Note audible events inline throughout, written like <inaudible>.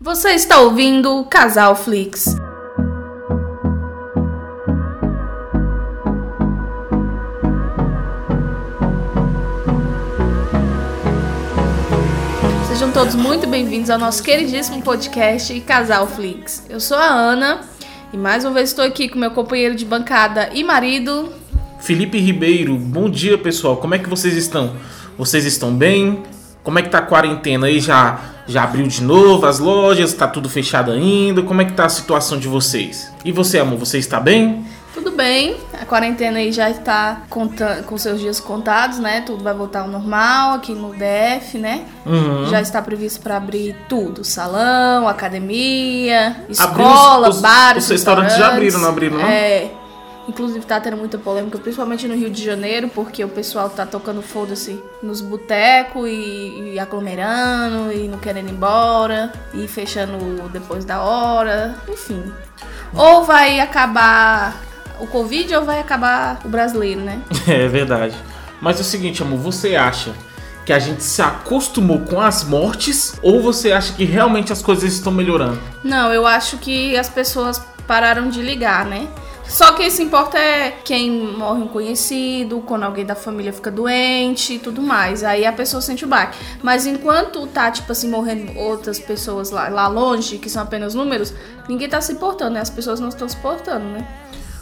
Você está ouvindo Casal Flix. Sejam todos muito bem-vindos ao nosso queridíssimo podcast Casal Flix. Eu sou a Ana e mais uma vez estou aqui com meu companheiro de bancada e marido. Felipe Ribeiro, bom dia pessoal, como é que vocês estão? Vocês estão bem? Como é que tá a quarentena aí? Já, já abriu de novo as lojas? Tá tudo fechado ainda? Como é que tá a situação de vocês? E você, amor, você está bem? Tudo bem, a quarentena aí já está com seus dias contados, né? Tudo vai voltar ao normal aqui no DF, né? Uhum. Já está previsto para abrir tudo: salão, academia, escola, os- os- bares. os restaurantes já abriram, não abriram, não? É. Inclusive tá tendo muita polêmica, principalmente no Rio de Janeiro, porque o pessoal tá tocando foda-se nos botecos e, e aglomerando e não querendo ir embora e fechando depois da hora, enfim. Ou vai acabar o Covid ou vai acabar o brasileiro, né? <laughs> É verdade. Mas é o seguinte, amor, você acha que a gente se acostumou com as mortes ou você acha que realmente as coisas estão melhorando? Não, eu acho que as pessoas pararam de ligar, né? Só que isso importa é quem morre um conhecido, quando alguém da família fica doente e tudo mais. Aí a pessoa sente o baque. Mas enquanto tá, tipo assim, morrendo outras pessoas lá, lá longe, que são apenas números, ninguém tá se importando, né? As pessoas não estão se importando, né?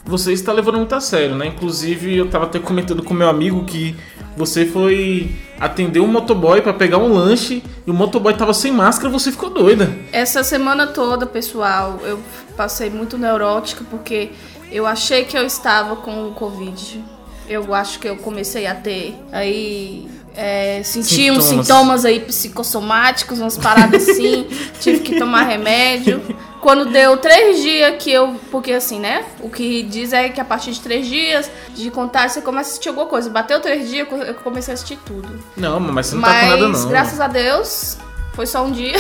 Você está levando muito a sério, né? Inclusive, eu tava até comentando com meu amigo que você foi atender um motoboy pra pegar um lanche e o motoboy tava sem máscara, você ficou doida. Essa semana toda, pessoal, eu passei muito neurótica porque eu achei que eu estava com o Covid. Eu acho que eu comecei a ter aí. É, senti uns Sintomas. sintomas aí psicossomáticos, umas paradas <laughs> assim, tive que tomar remédio. Quando deu três dias que eu. Porque assim, né? O que diz é que a partir de três dias de contágio você começa a sentir alguma coisa. Bateu três dias, eu comecei a sentir tudo. Não, mas você não Mas, tá com nada não. graças a Deus, foi só um dia.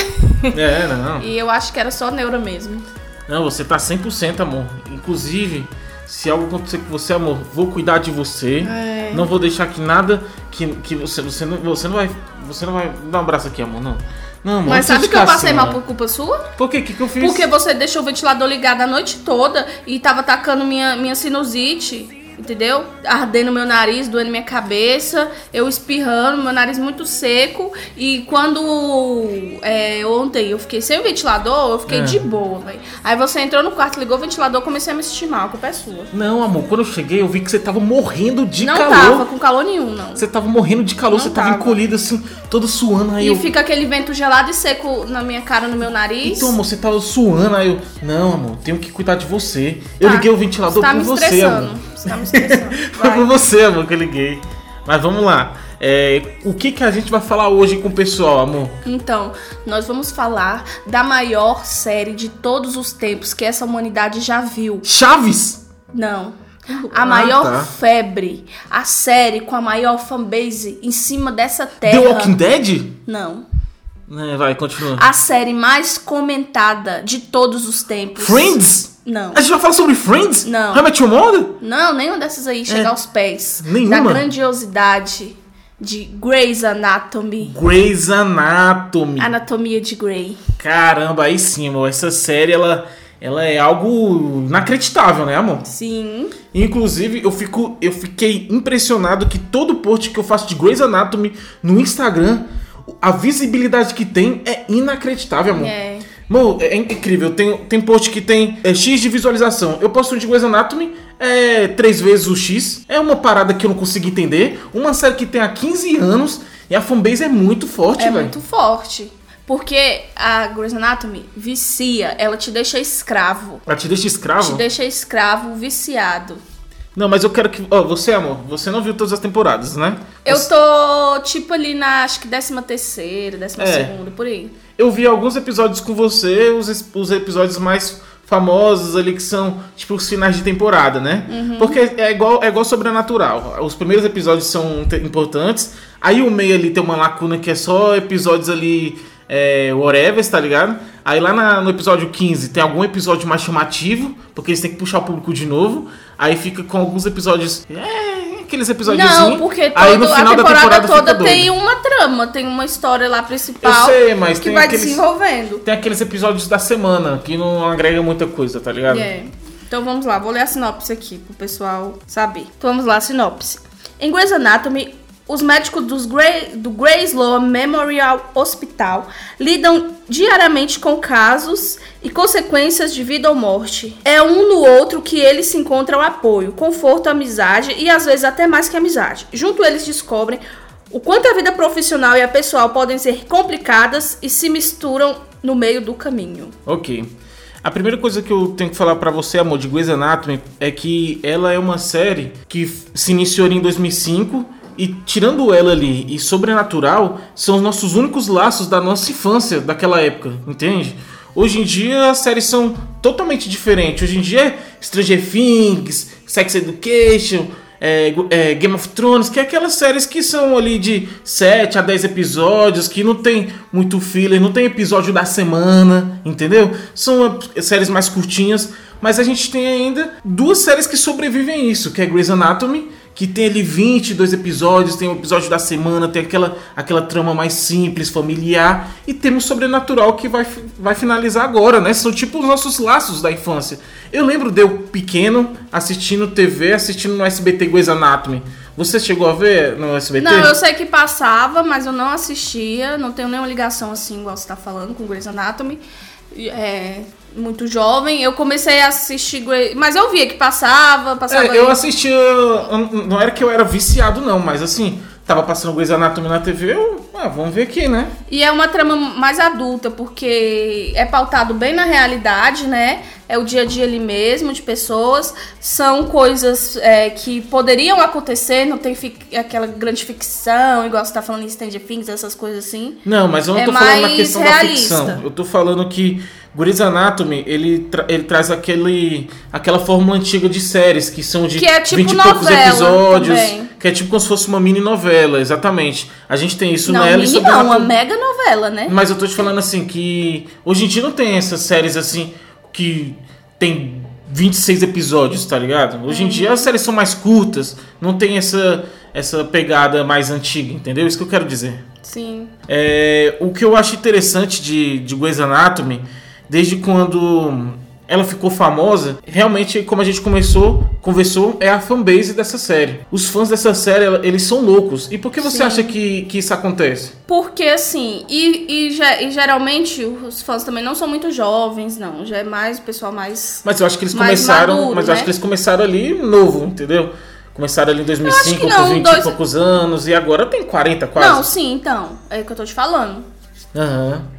É, não. <laughs> E eu acho que era só neura mesmo. Não, você tá 100%, amor. Inclusive, se algo acontecer com você, amor, vou cuidar de você. É. Não vou deixar que nada que, que você você não você não vai você não vai dar um abraço aqui, amor, não. Não, amor, Mas sabe que eu passei assim, mal por culpa sua? Por quê? O que, que eu fiz? Porque você deixou o ventilador ligado a noite toda e tava atacando minha, minha sinusite, entendeu? Ardendo meu nariz, doendo minha cabeça, eu espirrando, meu nariz muito seco. E quando é, ontem eu fiquei sem o ventilador, eu fiquei É. de boa, velho. Aí você entrou no quarto, ligou o ventilador, comecei a me sentir mal, a culpa é sua. Não, amor, quando eu cheguei, eu vi que você tava morrendo de não calor. tava com calor nenhum, não. Você tava morrendo de calor, Não você tava tava. encolhido assim, todo suando aí E eu fica aquele vento gelado e seco na minha cara, no meu nariz. Então, amor, você tava suando, aí eu. Não, amor, tenho que cuidar de você. Eu Tá. liguei o ventilador tá por me você, amor. Tá me estressando. <laughs> Foi por você, amor, que eu liguei. Mas vamos lá. É, o que, que a gente vai falar hoje com o pessoal, amor? Então, nós vamos falar da maior série de todos os tempos que essa humanidade já viu. Chaves? Não. A Ah, maior tá. febre, a série com a maior fanbase em cima dessa The terra. Walking Dead? Não. É, vai, continua. A série mais comentada de todos os tempos. Friends? Não. A gente vai falar sobre Friends? Não. How I Met Your Mother? Não, nenhuma dessas aí chega É. aos pés Nenhuma? da grandiosidade de Grey's Anatomy. Grey's Anatomy. Anatomia de Grey. Caramba, aí sim, amor. Essa série, ela, ela é algo inacreditável, né, amor? Sim. Inclusive, eu, fico, eu fiquei impressionado que todo post que eu faço de Grey's Anatomy no Instagram, a visibilidade que tem é inacreditável, amor. É. Mano, é incrível. Tem, tem post que tem é, X de visualização. Eu posto um de Grey's Anatomy, é três vezes o X. É uma parada que eu não consigo entender. Uma série que tem há 15 anos e a fanbase é muito forte, É velho. muito forte. Porque a Grey's Anatomy vicia, ela te deixa escravo. Ela te deixa escravo? Te deixa escravo, viciado. Não, mas eu quero que. Ó, você, amor, você não viu todas as temporadas, né? Eu tô, tipo, ali na, acho que décima terceira, décima É. segunda, por aí. Eu vi alguns episódios com você, os, os episódios mais famosos ali que são tipo os finais de temporada, né? Porque é igual é igual sobrenatural. Os primeiros episódios são te- importantes, aí o meio ali tem uma lacuna que é só episódios ali é, whatever, tá ligado? Aí lá na- no episódio 15 tem algum episódio mais chamativo, porque eles têm que puxar o público de novo. Aí fica com alguns episódios. É, aqueles episódios. Não, porque todo, aí no final a temporada, da temporada toda tem uma trama, tem uma história lá principal sei, mas que tem vai aqueles- desenvolvendo. Tem aqueles episódios da semana que não agrega muita coisa, tá ligado? É. Então vamos lá, vou ler a sinopse aqui pro pessoal saber. Então vamos lá, sinopse. Em Grey's Anatomy, os médicos dos Grey, do Grey Sloan Memorial Hospital lidam diariamente com casos e consequências de vida ou morte. É um no outro que eles se encontram apoio, conforto, amizade e às vezes até mais que amizade. Junto eles descobrem o quanto a vida profissional e a pessoal podem ser complicadas e se misturam no meio do caminho. Ok. A primeira coisa que eu tenho que falar pra você, amor, de Grey's Anatomy é que ela é uma série que se iniciou em 2005 e tirando ela ali e Sobrenatural são os nossos únicos laços da nossa infância daquela época, entende? Hoje em dia as séries são totalmente diferentes. Hoje em dia é Stranger Things, Sex Education, é, é, Game of Thrones, que é aquelas séries que são ali de 7 a 10 episódios, que não tem muito filler, não tem episódio da semana, entendeu? São é, séries mais curtinhas, mas a gente tem ainda duas séries que sobrevivem a isso, que é Grey's Anatomy, que tem ali 22 episódios, tem o episódio da semana, tem aquela, aquela trama mais simples, familiar, e temos Sobrenatural que vai, vai finalizar agora, né? São tipo os nossos laços da infância. Eu lembro de eu pequeno assistindo TV, assistindo no SBT Grey's Anatomy. Você chegou a ver no SBT? Não, eu sei que passava, mas eu não assistia. Não tenho nenhuma ligação assim, igual você tá falando, com Grey's Anatomy. É, muito jovem. Eu comecei a assistir Grey... Mas eu via que passava, passava... É, eu assistia. Não era que eu era viciado, não, mas assim, tava passando Grey's Anatomy na TV, eu. Ah, vamos ver aqui, né? E é uma trama mais adulta, porque é pautado bem na realidade, né? É o dia a dia ali mesmo de pessoas. São coisas é, que poderiam acontecer, não tem aquela grande ficção, igual você tá falando em Stranger Things, essas coisas assim. Não, mas eu não É tô falando na questão realista. da ficção. Eu tô falando que Grey's Anatomy, ele, tra- ele traz aquele, aquela fórmula antiga de séries, que são de Que é tipo 20 e poucos episódios. também. Que é tipo como se fosse uma mini novela, exatamente. A gente tem isso não, nela e mini não, uma mega novela, né? Mas eu tô te falando assim que hoje em dia não tem essas séries assim que tem 26 episódios, tá ligado? Hoje em dia as séries são mais curtas, não tem essa essa pegada mais antiga, entendeu? Isso que eu quero dizer. Sim. É, o que eu acho interessante de, de Grey's Anatomy, desde quando ela ficou famosa, realmente, como a gente começou, conversou, é a fanbase dessa série. Os fãs dessa série, eles são loucos. E por que você Sim. acha que, que isso acontece? Porque assim, e, e, e geralmente os fãs também não são muito jovens, não. Já é mais o pessoal mais. Mas eu acho que eles começaram. maduro, mas eu acho né? que eles começaram ali novo, entendeu? Começaram ali em 2005, que não, com 20 dois- e poucos anos, e agora tem 40 quase. Não, sim, então. É o que eu tô te falando. Aham.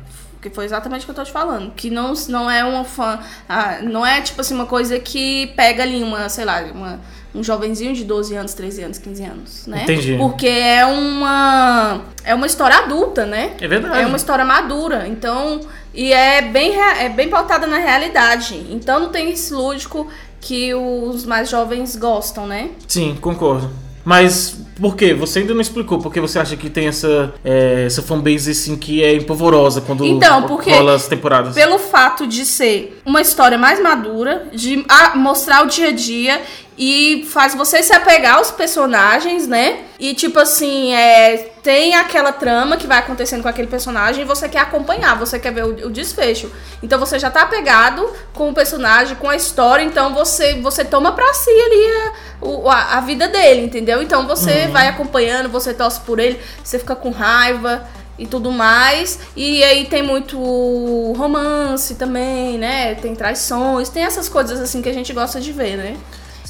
Foi exatamente o que eu tô te falando. Que não, não é uma fã. ah, não é tipo assim, uma coisa que pega ali uma, sei lá, uma, um jovenzinho de 12 anos, 13 anos, 15 anos, né? Entendi. Porque é uma. É uma história adulta, né? É verdade. É uma história madura. Então. E é bem, é bem pautada na realidade. Então não tem esse lúdico que os mais jovens gostam, né? Sim, concordo. Mas por quê? Você ainda não explicou por que você acha que tem essa, é, essa fanbase assim que é empolvorosa quando Então, porque rola as temporadas. Pelo fato de ser uma história mais madura, de ah, mostrar o dia a dia e faz você se apegar aos personagens, né? E tipo assim, é, tem aquela trama que vai acontecendo com aquele personagem e você quer acompanhar, você quer ver o, o desfecho. Então você já tá apegado com o personagem, com a história, então você você toma pra si ali a, a, a vida dele, entendeu? Então você vai acompanhando, você torce por ele, você fica com raiva e tudo mais. E aí tem muito romance também, né? Tem traições, tem essas coisas assim que a gente gosta de ver, né?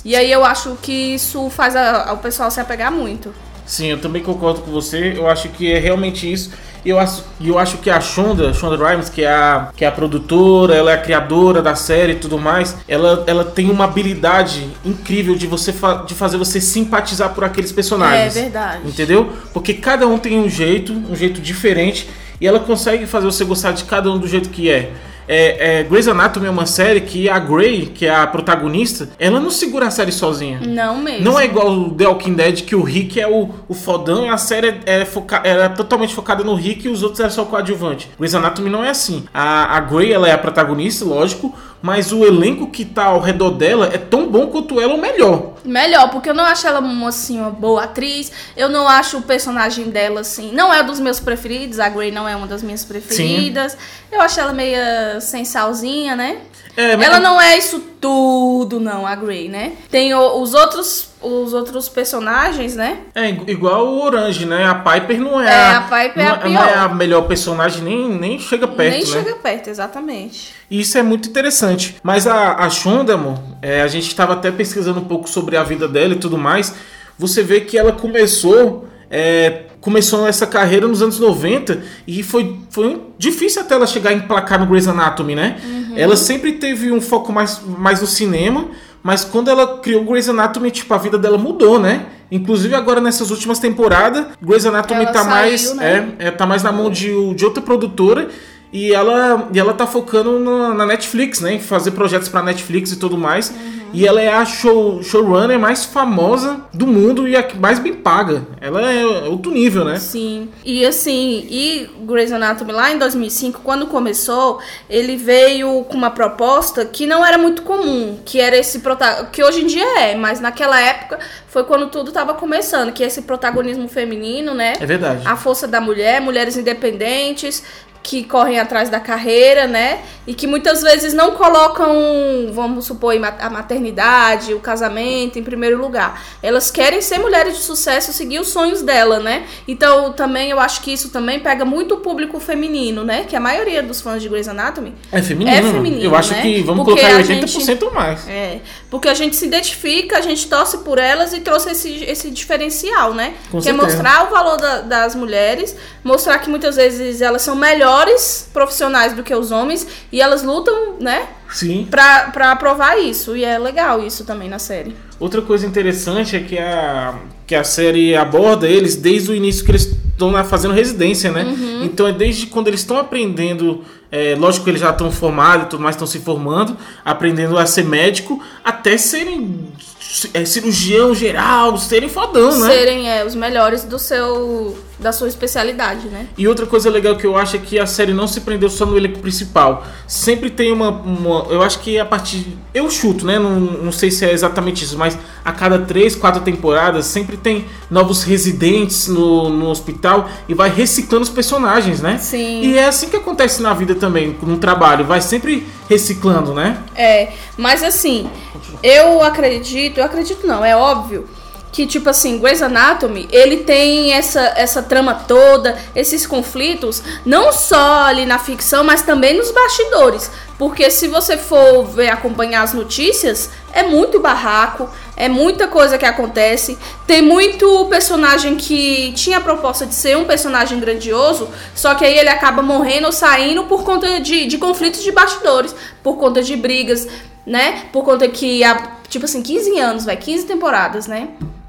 E aí eu acho que isso faz a- o pessoal se apegar muito. Sim, eu também concordo com você. Eu acho que é realmente isso. E eu acho, eu acho que a Shonda, Shonda Rhimes, que é, a, que é a produtora, ela é a criadora da série e tudo mais, ela, ela tem uma habilidade incrível de você fa- de fazer você simpatizar por aqueles personagens. É verdade. Entendeu? Porque cada um tem um jeito, um jeito diferente, e ela consegue fazer você gostar de cada um do jeito que é. É, é, Grey's Anatomy é uma série que a Grey, que é a protagonista, ela não segura a série sozinha. Não mesmo. Não é igual o The Walking Dead, que o Rick é o, o fodão e a série é foca era totalmente focada no Rick e os outros eram só coadjuvante. Grey's Anatomy não é assim. A, a Grey, ela é a protagonista, lógico, mas o elenco que tá ao redor dela é tão bom quanto ela ou melhor. melhor, porque eu não acho ela uma, assim, uma boa atriz. Eu não acho o personagem dela, assim. Não é um dos meus preferidos. A Grey não é uma das minhas preferidas. Sim. Eu acho ela meio sem salzinha, né? É, mas... Ela não é isso tudo, não, a Grey, né? Tem o, os outros os outros personagens, né? É, igual o Orange, né? A Piper não é, é a, a Piper não, é a pior. não é a melhor personagem, nem, nem chega perto, Nem né? chega perto, exatamente. Isso é muito interessante. Mas a, a Shondamo, é, a gente estava até pesquisando um pouco sobre a vida dela e tudo mais. Você vê que ela começou é, começou essa carreira nos anos 90 e foi, foi difícil até ela chegar a emplacar no Grey's Anatomy, né? Uhum. Ela sempre teve um foco mais, mais no cinema, mas quando ela criou Grey's Anatomy, tipo, a vida dela mudou, né? Inclusive agora nessas últimas temporadas, Grey's Anatomy ela tá saiu, mais né? é, é, tá mais na mão de, de outra produtora e ela, e ela tá focando na, na Netflix, né? Em fazer projetos pra Netflix e tudo mais. Uhum. E ela é a show, showrunner mais famosa do mundo e a que mais bem paga. Ela é outro nível, né? Sim. E assim, e Grey's Anatomy lá em 2005, quando começou, ele veio com uma proposta que não era muito comum, que era esse protagonismo, que hoje em dia é, mas naquela época foi quando tudo estava começando, que é esse protagonismo feminino, né? É verdade. A força da mulher, mulheres independentes, que correm atrás da carreira, né? E que muitas vezes não colocam, vamos supor, a maternidade, o casamento em primeiro lugar. Elas querem ser mulheres de sucesso, seguir os sonhos dela, né? Então, também eu acho que isso também pega muito o público feminino, né? Que a maioria dos fãs de Grey's Anatomy é feminino. É feminino eu acho né? que vamos porque colocar 80% gente, ou mais. É, porque a gente se identifica, a gente torce por elas e trouxe esse, esse diferencial, né? Com que é certeza. é mostrar o valor da, das mulheres, mostrar que muitas vezes elas são melhores melhores profissionais do que os homens e elas lutam, né? Sim. Pra, pra provar isso. E é legal isso também na série. Outra coisa interessante é que a, que a série aborda eles desde o início que eles estão fazendo residência, né? Uhum. Então é desde quando eles estão aprendendo. É, lógico que eles já estão formados e tudo mais, estão se formando, aprendendo a ser médico, até serem é, cirurgião geral, serem fodão, né? Serem é, os melhores do seu da sua especialidade, né? E outra coisa legal que eu acho é que a série não se prendeu só no elenco principal. Sempre tem uma, uma eu acho que a partir eu chuto, né? Não, não sei se é exatamente isso, mas a cada três, quatro temporadas sempre tem novos residentes no, no hospital e vai reciclando os personagens, né? Sim. E é assim que acontece na vida também, no trabalho, vai sempre reciclando, né? É, mas assim, eu acredito, eu acredito não, é óbvio que tipo assim, Grey's Anatomy, ele tem essa essa trama toda, esses conflitos, não só ali na ficção, mas também nos bastidores. Porque se você for ver acompanhar as notícias, é muito barraco, é muita coisa que acontece. Tem muito personagem que tinha a proposta de ser um personagem grandioso, só que aí ele acaba morrendo ou saindo por conta de, de conflitos de bastidores, por conta de brigas, né? Por conta que, há, tipo assim, 15 anos, vai, 15 temporadas, né?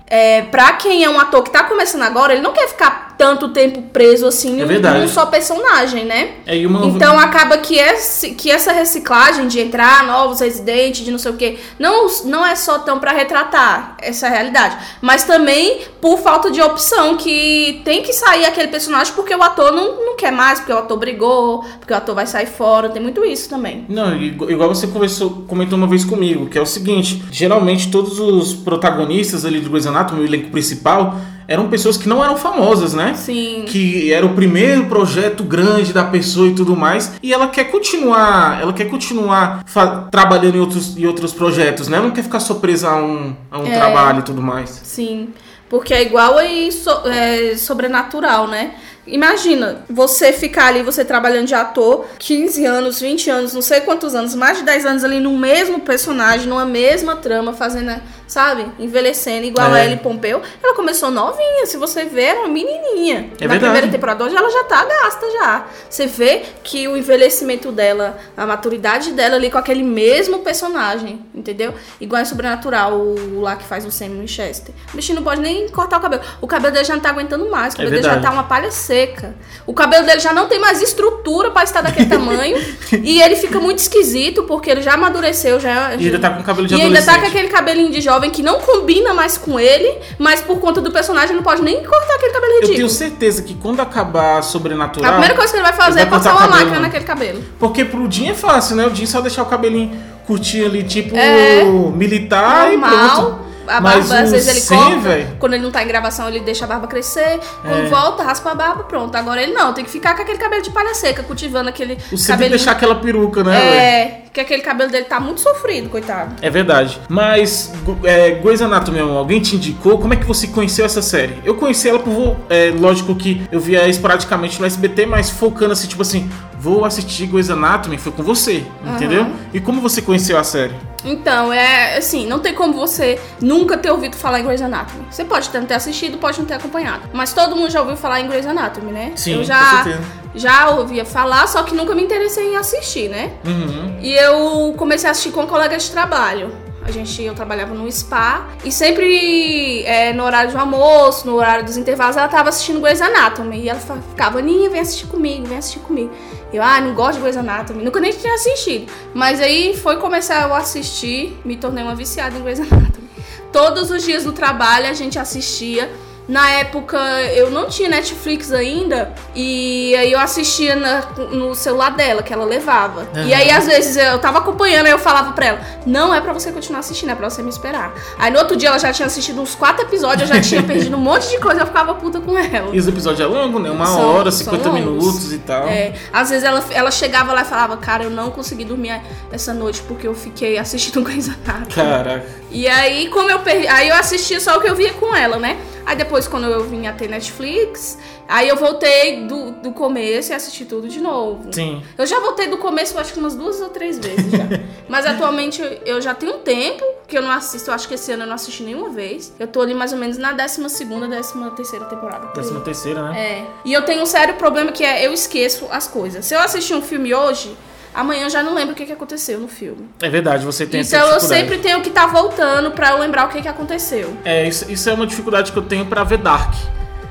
É, pra quem é um ator que tá começando agora, ele não quer ficar tanto tempo preso assim é em um só personagem, né? É, uma... Então acaba que, esse, que essa reciclagem de entrar novos residentes, de não sei o que, não, não é só tão para retratar essa realidade, mas também por falta de opção, que tem que sair aquele personagem porque o ator não, não quer mais, porque o ator brigou, porque o ator vai sair fora, tem muito isso também. Não, igual você conversou, comentou uma vez comigo, que é o seguinte, geralmente todos os protagonistas ali do Grey's Anatomy, o elenco principal, eram pessoas que não eram famosas, né? Sim. Que era o primeiro projeto grande da pessoa e tudo mais. E ela quer continuar, ela quer continuar trabalhando em outros, em outros projetos, né? Ela não quer ficar só presa a um, a um é, trabalho e tudo mais. Sim. Porque é igual aí so, é, sobrenatural, né? Imagina, você ficar ali, você trabalhando de ator, 15 anos, 20 anos, não sei quantos anos, mais de 10 anos ali no mesmo personagem, numa mesma trama, fazendo sabe? Envelhecendo, igual é. a Ellie Pompeu. Ela começou novinha, se você ver, era uma menininha. É Na verdade. primeira temporada hoje ela já tá gasta já. Você vê que o envelhecimento dela, a maturidade dela ali com aquele mesmo personagem, entendeu? Igual em Sobrenatural, o lá que faz o Sam Winchester. O bichinho não pode nem cortar o cabelo. O cabelo dele já não tá aguentando mais, o cabelo é dele já tá uma palha seca. O cabelo dele já não tem mais estrutura para estar daquele tamanho. <laughs> e ele fica muito esquisito, porque ele já amadureceu, já... E ainda tá com cabelo de E ainda tá com aquele cabelinho de jovem jovem que não combina mais com ele, mas por conta do personagem não pode nem cortar aquele cabelo ridículo. Eu tenho certeza que quando acabar Sobrenatural... A primeira coisa que ele vai fazer ele vai é passar uma máquina naquele cabelo. Porque pro Jim é fácil, né? O Jim só deixar o cabelinho curtir ali, tipo, é, militar normal. e pronto. A Mas barba, às o vezes ele Sam, corta. véi- Quando ele não tá em gravação, ele deixa a barba crescer. Quando É. volta, raspa a barba, pronto. Agora ele não, tem que ficar com aquele cabelo de palha seca, cultivando aquele Você tem que cabelo. deixar aquela peruca, né? É, que aquele cabelo dele tá muito sofrido, coitado. É verdade. Mas, é, Grey's Anatomy, alguém te indicou? Como é que você conheceu essa série? Eu conheci ela por. É, lógico que eu via esporadicamente no SBT, mas focando assim, tipo assim, vou assistir Grey's Anatomy, foi com você, entendeu? E como você conheceu a série? Então, é assim, não tem como você nunca ter ouvido falar em Grey's Anatomy. Você pode ter, não ter assistido, pode não ter acompanhado. Mas todo mundo já ouviu falar em Grey's Anatomy, né? Sim, eu já, já ouvia falar, só que nunca me interessei em assistir, né? Uhum. E eu comecei a assistir com colegas de trabalho. A gente, eu trabalhava num spa e sempre é, no horário do almoço, no horário dos intervalos, ela tava assistindo Grey's Anatomy. E ela ficava, Aninha, vem assistir comigo, vem assistir comigo. Eu, ah, não gosto de Grey's Anatomy. Nunca nem tinha assistido. Mas aí foi começar a assistir, me tornei uma viciada em Grey's Anatomy. Todos os dias no trabalho a gente assistia. Na época eu não tinha Netflix ainda e aí eu assistia na- no celular dela, que ela levava. E aí às vezes eu tava acompanhando e eu falava pra ela: Não é pra você continuar assistindo, é pra você me esperar. Aí no outro dia ela já tinha assistido uns quatro episódios, eu já tinha <laughs> perdido um monte de coisa, eu ficava puta com ela. E os episódios é longo, né? Uma São- hora, são 50 longos. minutos e tal. É, às vezes ela, ela chegava lá e falava: Cara, eu não consegui dormir essa noite porque eu fiquei assistindo <laughs> Grey's Anatomy. Caraca. E aí, como eu perdi. Aí eu assistia só o que eu via com ela, né? Aí depois, quando eu vim a ter Netflix, aí eu voltei do, do começo e assisti tudo de novo. Sim. Eu já voltei do começo, acho que umas duas ou três vezes já. <laughs> Mas atualmente eu- já tenho um tempo que eu não assisto. Eu acho que esse ano eu não assisti nenhuma vez. Eu tô ali mais ou menos na 12 segunda, 13 terceira temporada. por aí. Décima terceira, né? É. E eu tenho um sério problema que é eu esqueço as coisas. Se eu assistir um filme hoje, amanhã eu já não lembro o que, que aconteceu no filme. É, verdade, você tem essa Então eu dificuldade. sempre tenho que estar voltando pra eu lembrar o que, que aconteceu. É, isso, isso é uma dificuldade que eu tenho pra ver Dark.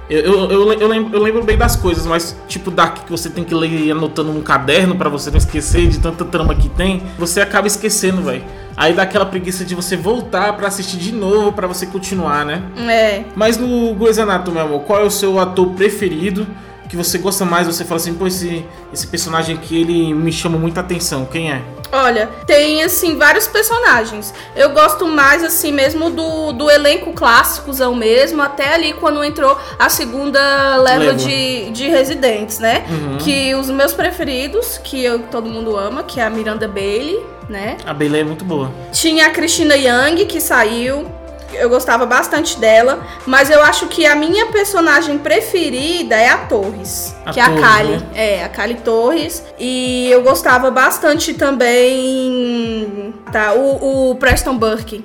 Eu, eu, eu, eu lembro, eu lembro bem das coisas, mas tipo Dark que você tem que ler anotando num caderno pra você não esquecer de tanta trama que tem, você acaba esquecendo, velho. Aí dá aquela preguiça de você voltar pra assistir de novo pra você continuar, né? É. Mas no Grey's Anatomy, meu amor, qual é o seu ator preferido? Que você gosta mais, você fala assim, pô, esse, esse personagem aqui, ele me chama muita atenção. Quem é? Olha, tem assim vários personagens. Eu gosto mais assim mesmo do, do elenco clássicozão mesmo, até ali quando entrou a segunda leva de, de residentes, né? Uhum. Que os meus preferidos, que eu, todo mundo ama, que é a Miranda Bailey, né? A Bailey é muito boa. Tinha a Christina Young, que saiu. Eu gostava bastante dela. Mas eu acho que a minha personagem preferida é a Torres. A que é Torres, a Kali. né? É, a Kali Torres. E eu gostava bastante também. Tá, o, o Preston Burke.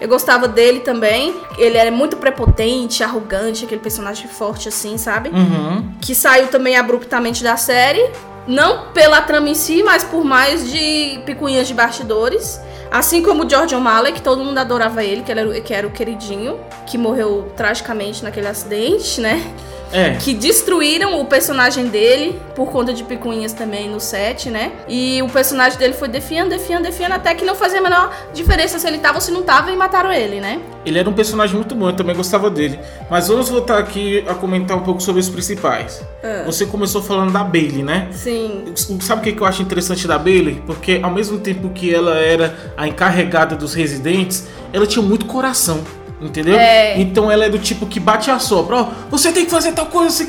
Eu gostava dele também. Ele era muito prepotente, arrogante, aquele personagem forte assim, sabe? Uhum. que saiu também abruptamente da série. Não pela trama em si, mas por mais de picuinhas de bastidores. Assim como o George O'Malley, que todo mundo adorava ele, que, ele era, que era o queridinho, que morreu tragicamente naquele acidente, né? É. Que destruíram o personagem dele por conta de picuinhas também no set, né? E o personagem dele foi defiando, defiando, defiando, até que não fazia a menor diferença se ele tava ou se não tava e mataram ele, né? Ele era um personagem muito bom, eu também gostava dele. Mas vamos voltar aqui a comentar um pouco sobre os principais. Ah. Você começou falando da Bailey, né? Sim. Sabe o que que eu acho interessante da Bailey? Porque ao mesmo tempo que ela era a encarregada dos residentes, ela tinha muito coração. Entendeu? É. Então ela é do tipo que bate a sopra, ó, você tem que fazer tal coisa, você,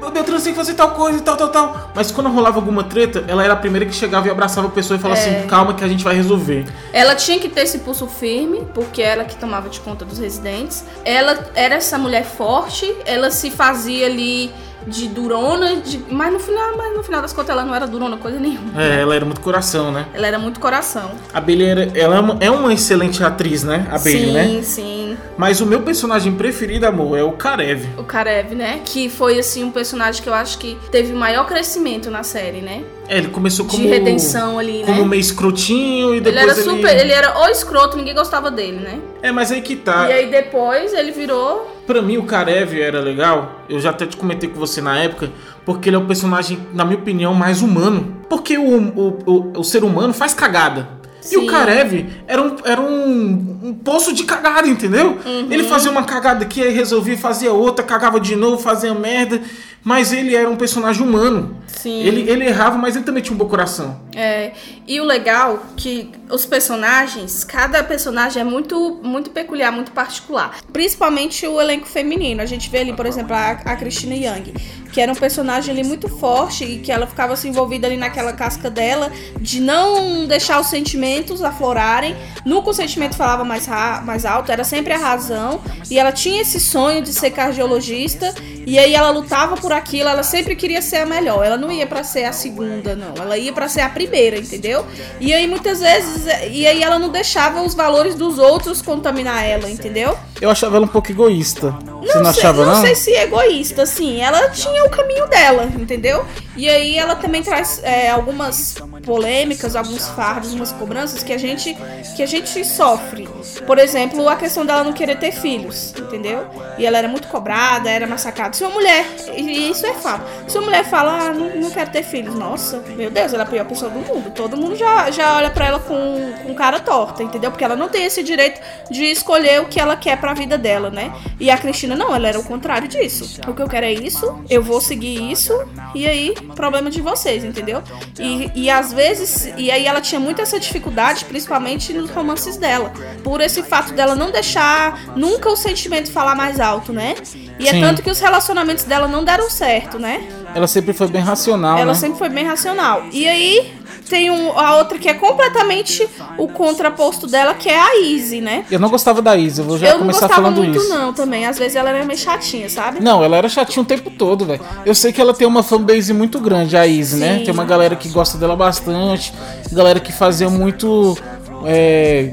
meu Beltrano tem que fazer tal coisa e tal, tal, tal. Mas quando rolava alguma treta, ela era a primeira que chegava e abraçava a pessoa e falava É. assim, calma que a gente vai resolver. Ela tinha que ter esse pulso firme, porque ela que tomava de conta dos residentes. Ela era essa mulher forte, ela se fazia ali de durona, de- mas no final, mas no final das contas ela não era durona coisa nenhuma. É, ela era muito coração, né? Ela era muito coração. A Bailey era, ela é uma, é uma excelente atriz, né? A Bailey, sim, né? sim. Mas o meu personagem preferido, amor, é o Karev. O Karev, né? Que foi assim um personagem que eu acho que teve maior crescimento na série, né? É, ele começou como de redenção ali, como né? meio escrotinho e Ele depois era super, ele era o escroto, ninguém gostava dele, né? É, mas aí que tá. E aí depois ele virou Pra mim o Karev era legal. Eu já até te comentei com você na época, porque ele é o personagem, na minha opinião, mais humano. Porque o, o, o, o ser humano faz cagada. E o. Karev era um, era um, um poço de cagada, entendeu? Uhum. Ele fazia uma cagada aqui, aí resolvia, fazia outra, cagava de novo, fazia merda. Mas ele era um personagem humano. Sim. Ele, ele errava, mas ele também tinha um bom coração. É, e o legal que os personagens, cada personagem é muito, muito peculiar, muito particular. Principalmente o elenco feminino. A gente vê ali, por exemplo, a, a Christina Young, que era um personagem ali muito forte e que ela ficava se envolvida ali naquela casca dela de não deixar os sentimentos aflorarem. Nunca o sentimento falava mais, mais alto, era sempre a razão. E ela tinha esse sonho de ser cardiologista e aí ela lutava por aquilo, ela sempre queria ser a melhor. Ela não ia pra ser a segunda, não. Ela ia pra ser a primeira, entendeu? E aí muitas vezes, e aí ela não deixava os valores dos outros contaminar ela, entendeu? Eu achava ela um pouco egoísta. Você não, sei, achava, não? sei se é egoísta, assim. Ela tinha o caminho dela, entendeu? E aí ela também traz é, algumas polêmicas, alguns fardos, umas cobranças que a gente que a gente sofre. Por exemplo, a questão dela não querer ter filhos, entendeu? E ela era muito cobrada, era massacrada. Se uma mulher, e isso é fato, se uma mulher fala, ah, não, não quero ter filhos, nossa, meu Deus, ela é a pior pessoa do mundo. Todo mundo já, já olha pra ela com, com cara torta, entendeu? Porque ela não tem esse direito de escolher o que ela quer pra vida dela, né? E a Cristina não, ela era o contrário disso. O que eu quero é isso, eu vou seguir isso, e aí, problema de vocês, entendeu? E, e às vezes, e aí ela tinha muito essa dificuldade, principalmente nos romances dela, por esse fato dela não deixar nunca o sentimento falar mais alto, né? E é Sim. tanto que os relacionamentos dela não deram certo, né? Ela sempre foi bem racional, Ela né? sempre foi bem racional. E aí tem um- a outra que é completamente o contraposto dela, que é a Izzy, né? Eu não gostava da Isa, eu vou já eu não começar gostava falando muito, isso. não, também. Às vezes ela era meio chatinha, sabe? Não, ela era chatinha o tempo todo, velho. Eu sei que ela tem uma fanbase muito grande, a Izzy, né? Sim. Tem uma galera que gosta dela bastante, galera que fazia muito. É,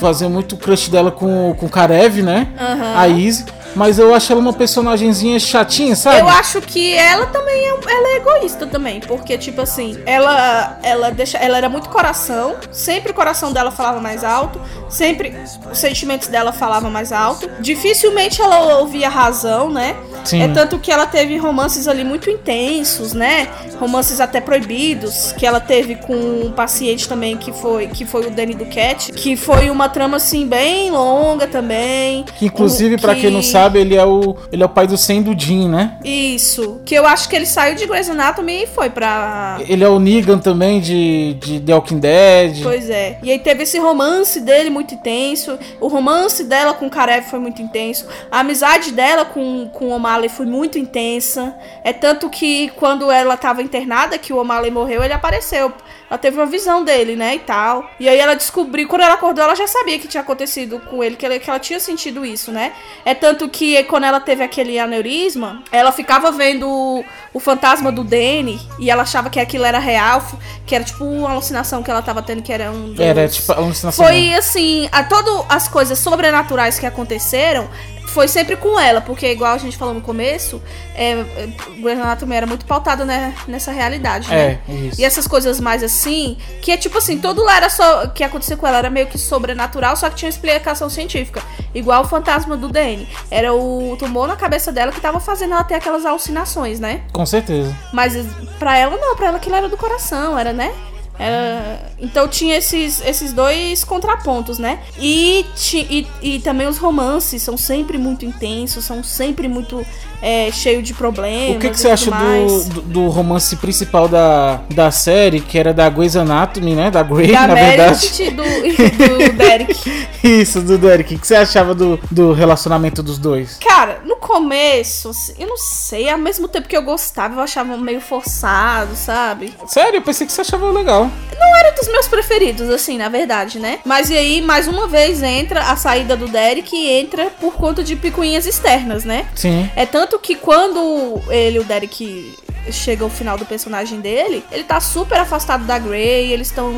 fazia muito crush dela com, com o Karev, né? Aham. A Izzy. Mas eu acho ela uma personagemzinha chatinha, sabe? Eu acho que ela também é, ela é egoísta também, porque tipo assim, ela ela deixa, ela era muito coração, sempre o coração dela falava mais alto, sempre os sentimentos dela falavam mais alto. Dificilmente ela ouvia razão, né? Sim. É tanto que ela teve romances ali muito intensos, né? Romances até proibidos, que ela teve com um paciente também que foi que foi o Danny Duquette, que foi uma trama assim bem longa também. Que inclusive, um- pra quem não que- sabe, ele é o, ele é o pai do Sam do Jim, né? Isso. Que eu acho que ele saiu de Grey's Anatomy e foi pra. Ele é o Negan também de, de The Walking Dead. Pois é. E aí teve esse romance dele muito intenso. O romance dela com o Karev foi muito intenso. A amizade dela com, com o O'Malley foi muito intensa. É tanto que quando ela tava internada, que o O'Malley morreu, ele apareceu. Ela teve uma visão dele, né, e tal. E aí ela descobriu, quando ela acordou, ela já sabia que tinha acontecido com ele, que ela, que ela tinha sentido isso, né? É tanto que quando ela teve aquele aneurisma, ela ficava vendo o, o fantasma do Danny e ela achava que aquilo era real, que era tipo uma alucinação que ela tava tendo, que era um. Era tipo alucinação. Foi assim, a todas as coisas sobrenaturais que aconteceram foi sempre com ela, porque igual a gente falou no começo, é, é, Grey's Anatomy era muito pautada né, nessa realidade, né? É, isso. E essas coisas mais assim, que é tipo assim, tudo lá era só. que aconteceu com ela era meio que sobrenatural, só que tinha explicação científica. Igual o fantasma do Danny. Era o tumor na cabeça dela que tava fazendo ela ter aquelas alucinações, né? Com certeza. Mas pra ela não, pra ela aquilo era do coração, era, né? Era... Então tinha esses, esses dois contrapontos, né? E, ti- e, e também os romances são sempre muito intensos, são sempre muito é, cheio de problemas. O que, que você acha do, do, do romance principal da, da série, que era da Grey's Anatomy, né? Da Grey, Da <laughs> na verdade. Do, do <laughs> Derek. Isso, do Derek. O que você achava do, do relacionamento dos dois? Cara, no começo, assim, eu não sei, ao mesmo tempo que eu gostava, eu achava meio forçado, sabe? Sério, eu pensei que você achava legal. Não era dos meus preferidos, assim, na verdade, né? Mas e aí, mais uma vez, entra a saída do Derek e entra por conta de picuinhas externas, né? Sim. É tanto que quando ele, o Derek, chega ao final do personagem dele, ele tá super afastado da Grey, eles estão.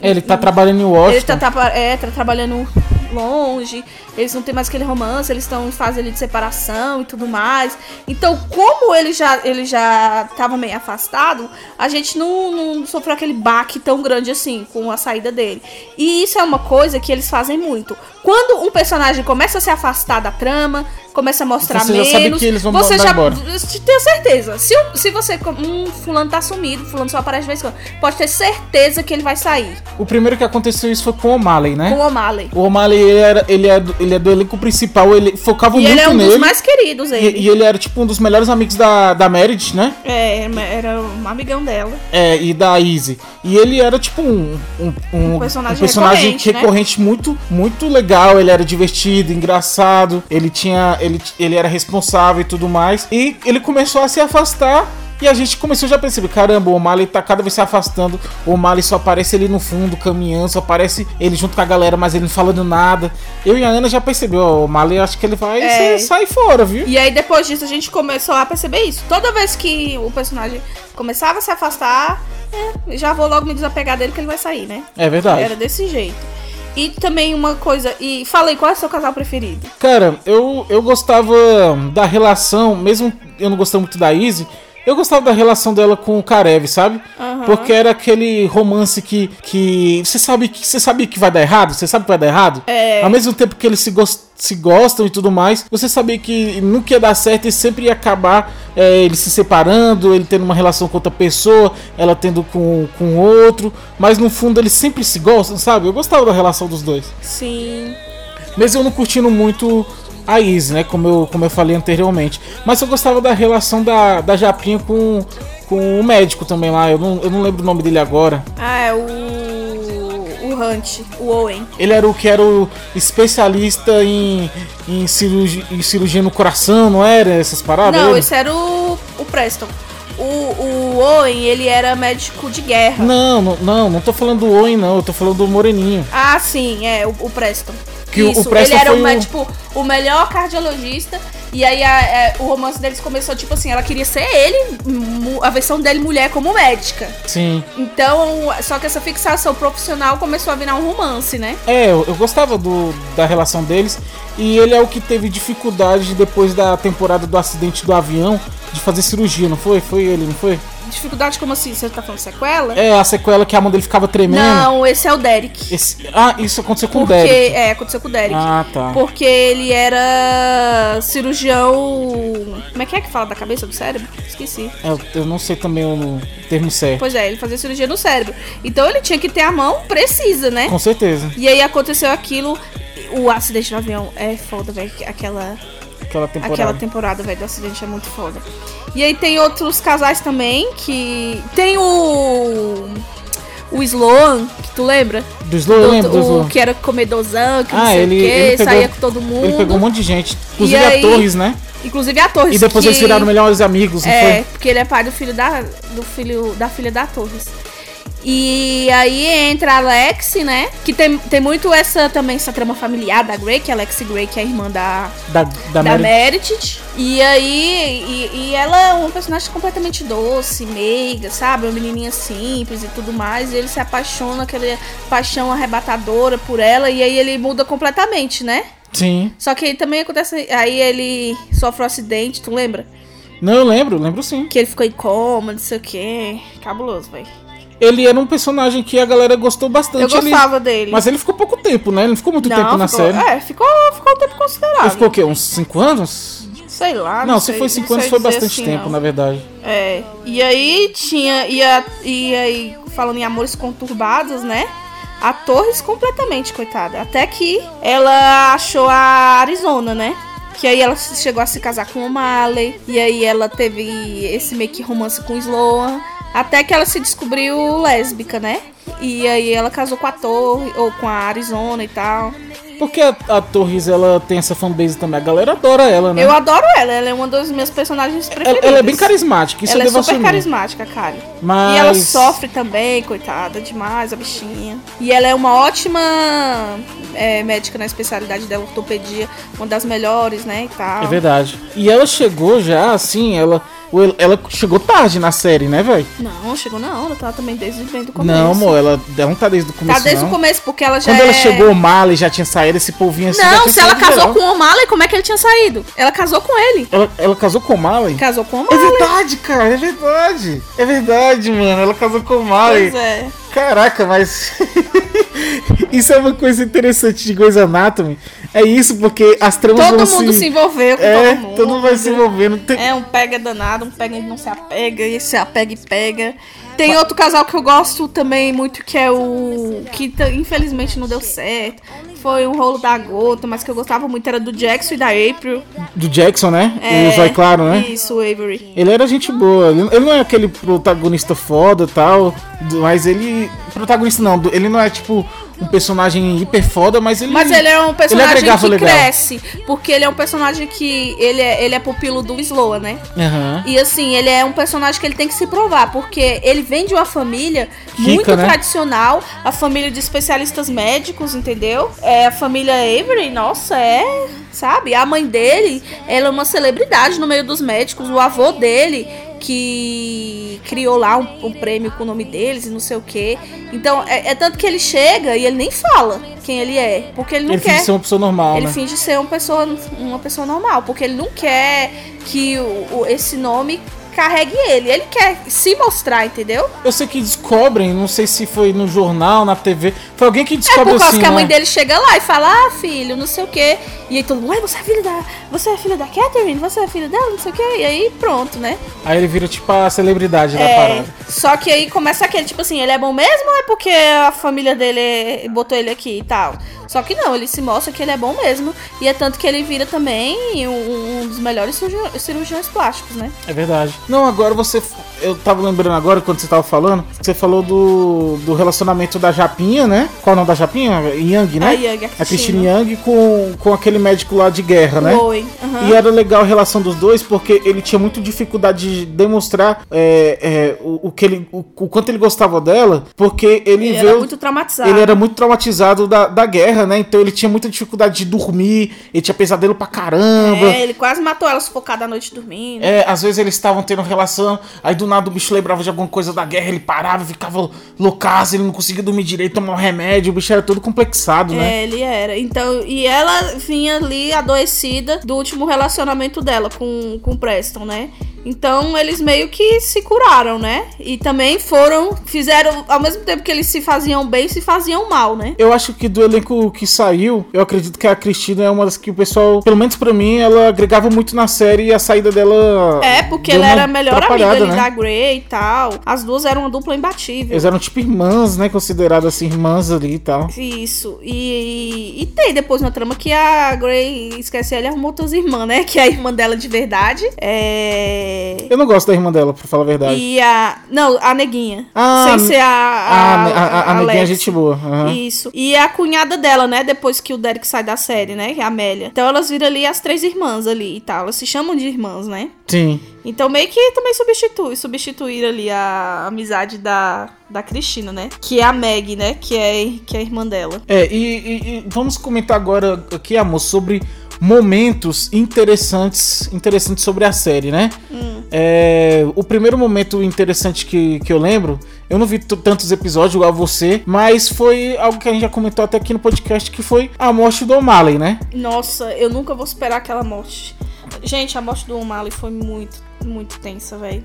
Ele tá trabalhando em Ele Washington. tá, tá- é, tá trabalhando longe, eles não tem mais aquele romance, eles estão em fase ali de separação e tudo mais. Então, como ele já, ele já tava meio afastado, a gente não, não sofreu aquele baque tão grande assim com a saída dele. E isso é uma coisa que eles fazem muito. Quando um personagem começa a se afastar da trama, começa a mostrar Você já sabe menos, que eles vão você já embora. tenho certeza. Se, se você. Um fulano tá sumido, fulano só aparece de vez em quando. Pode ter certeza que ele vai sair. O primeiro que aconteceu isso foi com o O'Malley, né? Com o O'Malley. O O'Malley, ele, era, ele, é, do, ele é do elenco principal, ele focava E muito ele é um nele. dos mais queridos, ele. E, e ele era tipo um dos melhores amigos da, da Meredith, né? É, era um amigão dela. É, e da Izzy. E ele era tipo um, um, um- Um personagem um personagem recorrente, né? recorrente muito, muito legal. Ele era divertido, engraçado. Ele tinha. Ele, ele era responsável e tudo mais. E ele começou a se afastar. E a gente começou já a perceber, caramba, o O'Malley tá cada vez se afastando. O O'Malley só aparece ele no fundo, caminhando, só aparece ele junto com a galera, mas ele não falando nada. Eu e a Ana já percebeu, ó, o O'Malley acho que ele vai É. sa- sair fora, viu? E aí depois disso a gente começou a perceber isso. Toda vez que o personagem começava a se afastar, é, já vou logo me desapegar dele que ele vai sair, né? É verdade. Era desse jeito. E também uma coisa, e falei, qual é o seu casal preferido? Cara, eu, eu gostava da relação, mesmo eu não gostando muito da Izzy, eu gostava da relação dela com o Karev, sabe? Aham. Porque era aquele romance que, que você sabe que você sabe que vai dar errado, você sabe que vai dar errado. É. Ao mesmo tempo que eles se, se gostam e tudo mais, você sabia que nunca ia dar certo e sempre ia acabar é, ele se separando, ele tendo uma relação com outra pessoa, ela tendo com, com outro, mas no fundo eles sempre se gostam, sabe? Eu gostava da relação dos dois. Sim. Mesmo eu não curtindo muito a Izzy, né? Como eu, como eu falei anteriormente. Mas eu gostava da relação da, da Japinha com, com o médico também lá. Eu não, eu não lembro o nome dele agora. Ah, é o. O Hunt, o Owen. Ele era o que era o especialista em, em, cirurgia, em cirurgia no coração, não era? Essas paradas? Não, Ele? esse era o, o Preston. O, o Owen, ele era médico de guerra. Não, não, não, não tô falando do Owen, não. Eu tô falando do Moreninho. Ah, sim, é, o, o Preston. Que o- o Isso, Preston ele era o- me- tipo, o melhor cardiologista. E aí a- é, o romance deles começou, tipo assim, ela queria ser ele, a versão dele mulher como médica. Sim. Então, só que essa fixação profissional começou a virar um romance, né? É, eu, eu gostava do, da relação deles. E ele é o que teve dificuldade depois da temporada do acidente do avião de fazer cirurgia, não foi? Foi ele, não foi? Dificuldade como assim? Você tá falando sequela? É, a sequela que a mão dele ficava tremendo. Não, esse é o Derek. Esse- ah, isso aconteceu com Porque, o Derek. é, aconteceu com o Derek. Ah, tá. Porque ele era cirurgião. Como é que é que fala da cabeça do cérebro? Esqueci. É, Eu, não sei também o termo certo. Pois é, ele fazia cirurgia no cérebro. Então ele tinha que ter a mão precisa, né? Com certeza. E aí aconteceu aquilo. O acidente do avião é foda, velho. Aquela, Aquela temporada. aquela temporada, velho, do acidente é muito foda. E aí tem outros casais também que. Tem o. O Sloan, que tu lembra? Do Slow, eu lembro do o Slow. que era comedozão, que não Ah, sei ele- o quê, ele pegou- saía com todo mundo. Ele pegou um monte de gente. Inclusive E aí- a Torres, né? Inclusive a Torres. E depois que... eles viraram melhores amigos, não É, porque ele é pai do filho da, do filho, da filha da Torres. E aí entra a Alex, né? Que tem, tem muito essa também, essa trama familiar da Grey, que é a Alex Grey, que é a irmã da, Da, da, da Meredith. E aí, e, e ela é uma personagem completamente doce, meiga, sabe? Uma menininha simples e tudo mais. E ele se apaixona, aquela paixão arrebatadora por ela. E aí ele muda completamente, né? Sim. Só que aí também acontece. Aí ele sofre um acidente, tu lembra? Não, eu lembro, lembro sim. Que ele ficou em coma, não sei o quê. Cabuloso, velho. Ele era um personagem que a galera gostou bastante. Eu ele- gostava dele. Mas ele ficou pouco tempo, né? Ele não ficou muito tempo na ficou, série. É, ficou, ficou um tempo considerável. Ele ficou o quê? Uns 5 anos? Sei lá, não, não se sei, foi 5 não anos foi bastante assim, tempo, não. na verdade. É. E aí tinha. E, a, e aí, falando em amores conturbados, né? A Torres completamente, coitada. Até que ela achou a Arizona, né? Que aí ela chegou a se casar com o O'Malley. E aí ela teve esse meio que romance com o Sloan. Até que ela se descobriu lésbica, né? E aí ela casou com a Torre, ou com a Arizona e tal. Porque a, a Torres, ela tem essa fanbase também. A galera adora ela, né? Eu adoro ela, ela é uma das minhas personagens ela, preferidas. ela é bem carismática, isso ela eu é devo super assumir. carismática, Kali. Mas... E ela sofre também, coitada, demais, a bichinha. E ela é uma ótima é, médica na especialidade dela, ortopedia, uma das melhores, né, e tal. É verdade. E ela chegou já, assim, ela... Ela chegou tarde na série, né, velho? Não, chegou não, ela tá também desde bem do começo. Não, amor, ela, ela não tá desde o começo, Tá desde não. o começo, porque ela já Quando ela é- chegou, o Marley já tinha saído, esse povinho assim Não, se ela casou geral. com o O'Malley, como é que ele tinha saído? Ela casou com ele. Ela, ela casou com o Marley? Casou com o É O'Malley. verdade, cara, é verdade. É verdade, mano. Ela casou com o Marley. Pois é. Caraca, mas. <laughs> isso é uma coisa interessante de Grey's Anatomy. É isso, porque as tramas Todo vão mundo se, se. envolveu com É, todo mundo. todo mundo vai se envolvendo. Tem- É um pega danado, um pega e não se apega, e se apega e pega. Tem outro casal que eu gosto também muito, que é o. que infelizmente não deu certo. foi um rolo da gota, mas que eu gostava muito era do Jackson e da April. Do Jackson, né? É, o Zói Claro, né? Isso, o Avery. Ele era gente boa. Ele, não é aquele protagonista foda e tal, mas ele. Protagonista não, ele não é tipo um personagem hiper foda, mas ele. Mas ele é um personagem que legal. cresce, porque ele é um personagem que ele é, ele é pupilo do Sloa, né? Aham. E assim, ele é um personagem que ele tem que se provar, porque ele vem de uma família muito né? tradicional, a família de especialistas médicos, entendeu? É a família Avery, nossa, é, sabe? A mãe dele, ela é uma celebridade no meio dos médicos, o avô dele que criou lá um, um prêmio com o nome deles e não sei o quê. Então, é, é tanto que ele chega e ele nem fala quem ele é, porque ele não Ele quer finge ser uma pessoa normal, ele né? finge ser uma pessoa, uma pessoa normal, porque ele não quer que o, o- esse nome carregue ele. Ele quer se mostrar, entendeu? Eu sei que descobrem, não sei se foi no jornal, na TV. Foi alguém que É descobre por causa assim, que a mãe né? dele chega lá e fala, ah, filho, não sei o quê. E aí todo mundo, ué, você é filho da. Você é filho da Catherine? Você é filho dela, não sei o quê. E aí pronto, né? Aí ele vira tipo a celebridade da É, parada. só que aí começa aquele, tipo assim, ele é bom mesmo ou é porque a família dele botou ele aqui e tal? Só que não, ele se mostra que ele é bom mesmo. E é tanto que ele vira também um, um dos melhores cirurgiões plásticos, né? É verdade. Não, agora você. Eu tava lembrando agora, quando você tava falando, você falou do, do relacionamento da Japinha, né? Qual é o nome da Japinha? Yang, né? A Yang, a A Cristina. Yang com, com aquele médico lá de guerra, né? Oi. aham. E era legal a relação dos dois, porque ele tinha muito dificuldade de demonstrar é, é, o, o que ele, o, o quanto ele gostava dela, porque ele, Ele veio. era muito traumatizado. Ele era muito traumatizado da, da guerra, né? Então ele tinha muita dificuldade de dormir, ele tinha pesadelo pra caramba. É, ele quase matou ela sufocada à noite dormindo. É, às vezes eles estavam tendo relação, aí do nada o bicho lembrava de alguma coisa da guerra, ele parava, ficava loucaço, ele não conseguia dormir direito, tomar um remédio, o bicho era todo complexado, né? É, ele era. Então, e ela vinha ali adoecida do último relacionamento dela com, com o Preston, né? Então eles meio que se curaram, né? E também foram, fizeram, ao mesmo tempo que eles se faziam bem, se faziam mal, né? Eu acho que do elenco que saiu, eu acredito que a Cristina é uma das que o pessoal, pelo menos pra mim, ela agregava muito na série e a saída dela. É, porque ela era a melhor amiga ali né? da Grey e tal. As duas eram uma dupla imbatível. Eles eram tipo irmãs, né? Consideradas assim, irmãs ali e tal. Isso. E, e tem depois na trama que a Grey esquece ela e arrumou outras irmãs, né? <laughs> Que é a irmã dela de verdade. É. Eu não gosto da irmã dela, pra falar a verdade. E a. Não, a neguinha. Ah, Sem ser a. A, A, a, a, neguinha é gente boa. aham. Isso. E a cunhada dela, né? Depois que o Derek sai da série, né? Que é a Amélia. Então elas viram ali as três irmãs ali e tal. Elas se chamam de irmãs, né? Sim. Então meio que também substitui, substituir ali a amizade da, da Cristina, né? Que é a Meg, né? Que é, que é a irmã dela. É, e, e- e vamos comentar agora aqui, amor, sobre momentos interessantes interessantes sobre a série, né? É, o primeiro momento interessante que, que eu lembro, eu não vi tantos episódios igual você, mas foi algo que a gente já comentou até aqui no podcast, que foi a morte do O'Malley, né? Nossa, eu nunca vou superar aquela morte. Gente, a morte do O'Malley foi muito, muito tensa, velho.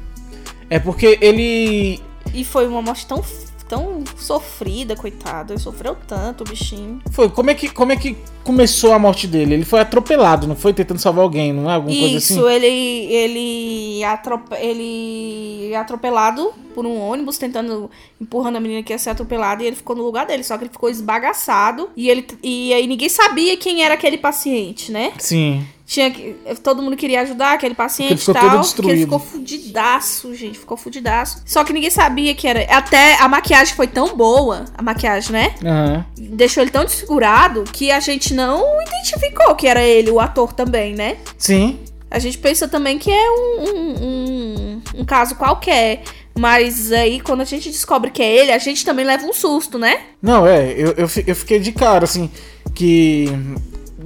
É porque ele... E foi uma morte tão, tão sofrida, coitado. Ele sofreu tanto, o bichinho. Foi, como é, que, como é que começou a morte dele? Ele foi atropelado, não foi? Tentando salvar alguém, não é? Alguma coisa assim? Isso, ele, ele, atrope, ele é atropelado por um ônibus, tentando, empurrando a menina que ia ser atropelada, e ele ficou no lugar dele, só que ele ficou esbagaçado, e, ele, e aí ninguém sabia quem era aquele paciente, né? Sim. Tinha, que- todo mundo queria ajudar aquele paciente e tal. Porque ele ficou fudidaço, gente. Ficou fudidaço. Só que ninguém sabia que era. Até a maquiagem foi tão boa, a maquiagem, né? Aham. Deixou ele tão desfigurado que a gente não identificou que era ele, o ator também, né? Sim. A gente pensa também que é um, um, um, um caso qualquer. Mas aí, quando a gente descobre que é ele, a gente também leva um susto, né? Não, é, eu, eu, eu fiquei de cara, assim, que.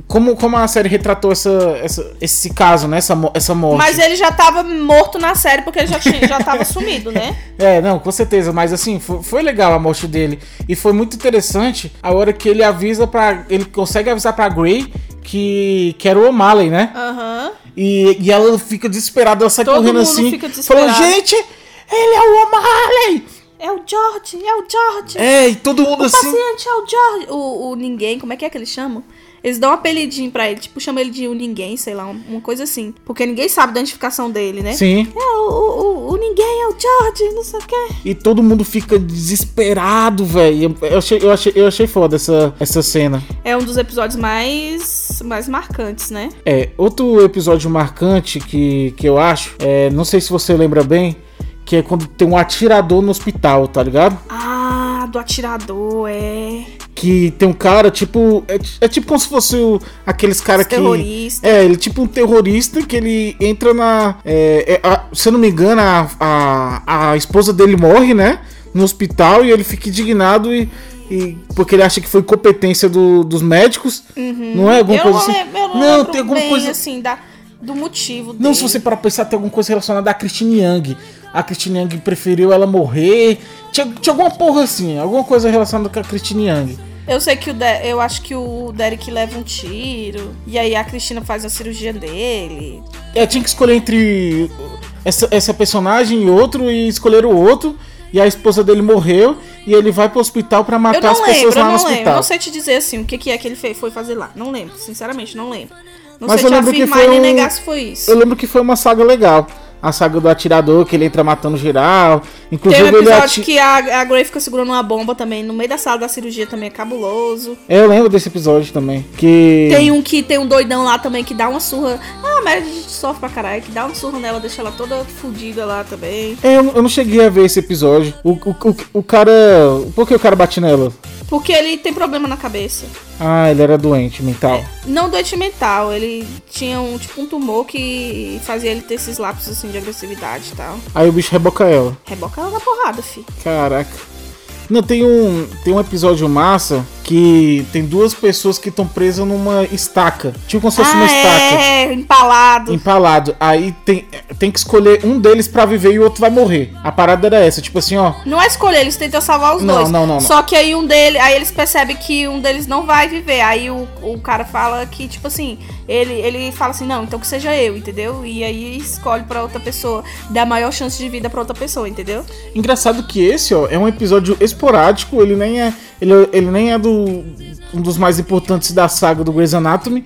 Como, como a série retratou essa, essa, esse caso, né? Essa, essa morte. Mas ele já tava morto na série porque ele já, tinha, já tava sumido, né? <laughs> É, não, com certeza, mas assim, foi, foi legal a morte dele. E foi muito interessante a hora que ele avisa pra. Ele consegue avisar pra Grey que, que era o O'Malley, né? Aham. E, e ela fica desesperada, ela sai Todo correndo mundo assim. Falando, gente, ele é o O'Malley! É o George, é o George. É, e todo mundo o assim. paciente é o George. O, o ninguém, como é que é que eles chamam? Eles dão um apelidinho pra ele, tipo, chama ele de o ninguém, sei lá, uma coisa assim. Porque ninguém sabe da identificação dele, né? Sim. É, o, o, o, ninguém é o George, não sei o quê. E todo mundo fica desesperado, velho. Eu achei, eu, achei, eu achei foda essa, essa cena. É um dos episódios mais, mais marcantes, né? É, outro episódio marcante que, que eu acho, é, não sei se você lembra bem, que é quando tem um atirador no hospital, tá ligado? Ah, do atirador, é. Que tem um cara, tipo. É, é tipo como se fosse o, aqueles caras que. Terrorista. É, ele é tipo um terrorista que ele entra na. É, é, a- se eu não me engano, a, a, a esposa dele morre, né? No hospital e ele fica indignado e. e- porque ele acha que foi competência do- dos médicos. Não é alguma eu coisa não assim? não, não tem alguma bem, coisa. assim, da, do motivo Não, dele. se você parar pra pensar, tem alguma coisa relacionada à Christine Young. A Christine Young preferiu ela morrer. Tinha, tinha alguma porra assim, alguma coisa relacionada com a Christine Young. Eu sei que o De- eu acho que o Derek leva um tiro. E aí a Cristina faz a cirurgia dele. É, tinha que escolher entre essa, essa personagem e outro e escolher o outro. E a esposa dele morreu e ele vai pro hospital pra Eu matar as pessoas lembro, eu lá no lembro. Eu hospital. não sei te dizer assim o que, que é que ele foi fazer lá. Não lembro, sinceramente, não lembro. Não Mas sei eu te lembro que afirmar foi e nem um- negar se foi isso. Eu lembro que foi uma saga legal. A saga do atirador, que ele entra matando geral. Tem Inclusive um ele episódio ati... que a, a Grey fica segurando uma bomba também no meio da sala da cirurgia também é cabuloso. É, Eu lembro desse episódio também. Que. Tem um que tem um doidão lá também que dá uma surra. Ah, a Meredith sofre pra caralho, que dá uma surra nela, deixa ela toda fodida lá também. É, Eu, eu não cheguei a ver esse episódio. O, o, o, o cara. Por que o cara bate nela? Porque ele tem problema na cabeça. Ah, ele era doente mental. Não doente mental, ele tinha um tipo um tumor que fazia ele ter esses lapsos assim de agressividade e tal. Aí o bicho reboca ela. Reboca ela na porrada, fi. Caraca. Não, tem um, tem um episódio massa que tem duas pessoas que estão presas numa estaca. Tipo como se fosse uma ah, estaca. é, empalado. Empalado. Aí tem, tem que escolher um deles pra viver e o outro vai morrer. A parada era essa. Tipo assim, ó. Não é escolher, eles tentam salvar os Não, dois. não, não, não. Só que aí um deles, aí eles percebem que um deles não vai viver. Aí o, o cara fala que, tipo assim, ele, ele fala assim, não, então que seja eu, entendeu? E aí escolhe pra outra pessoa, dá maior chance de vida pra outra pessoa, entendeu? Engraçado que esse, ó, é um episódio esporádico. Ele nem é. Ele, ele nem é do. Um dos mais importantes da saga do Grey's Anatomy.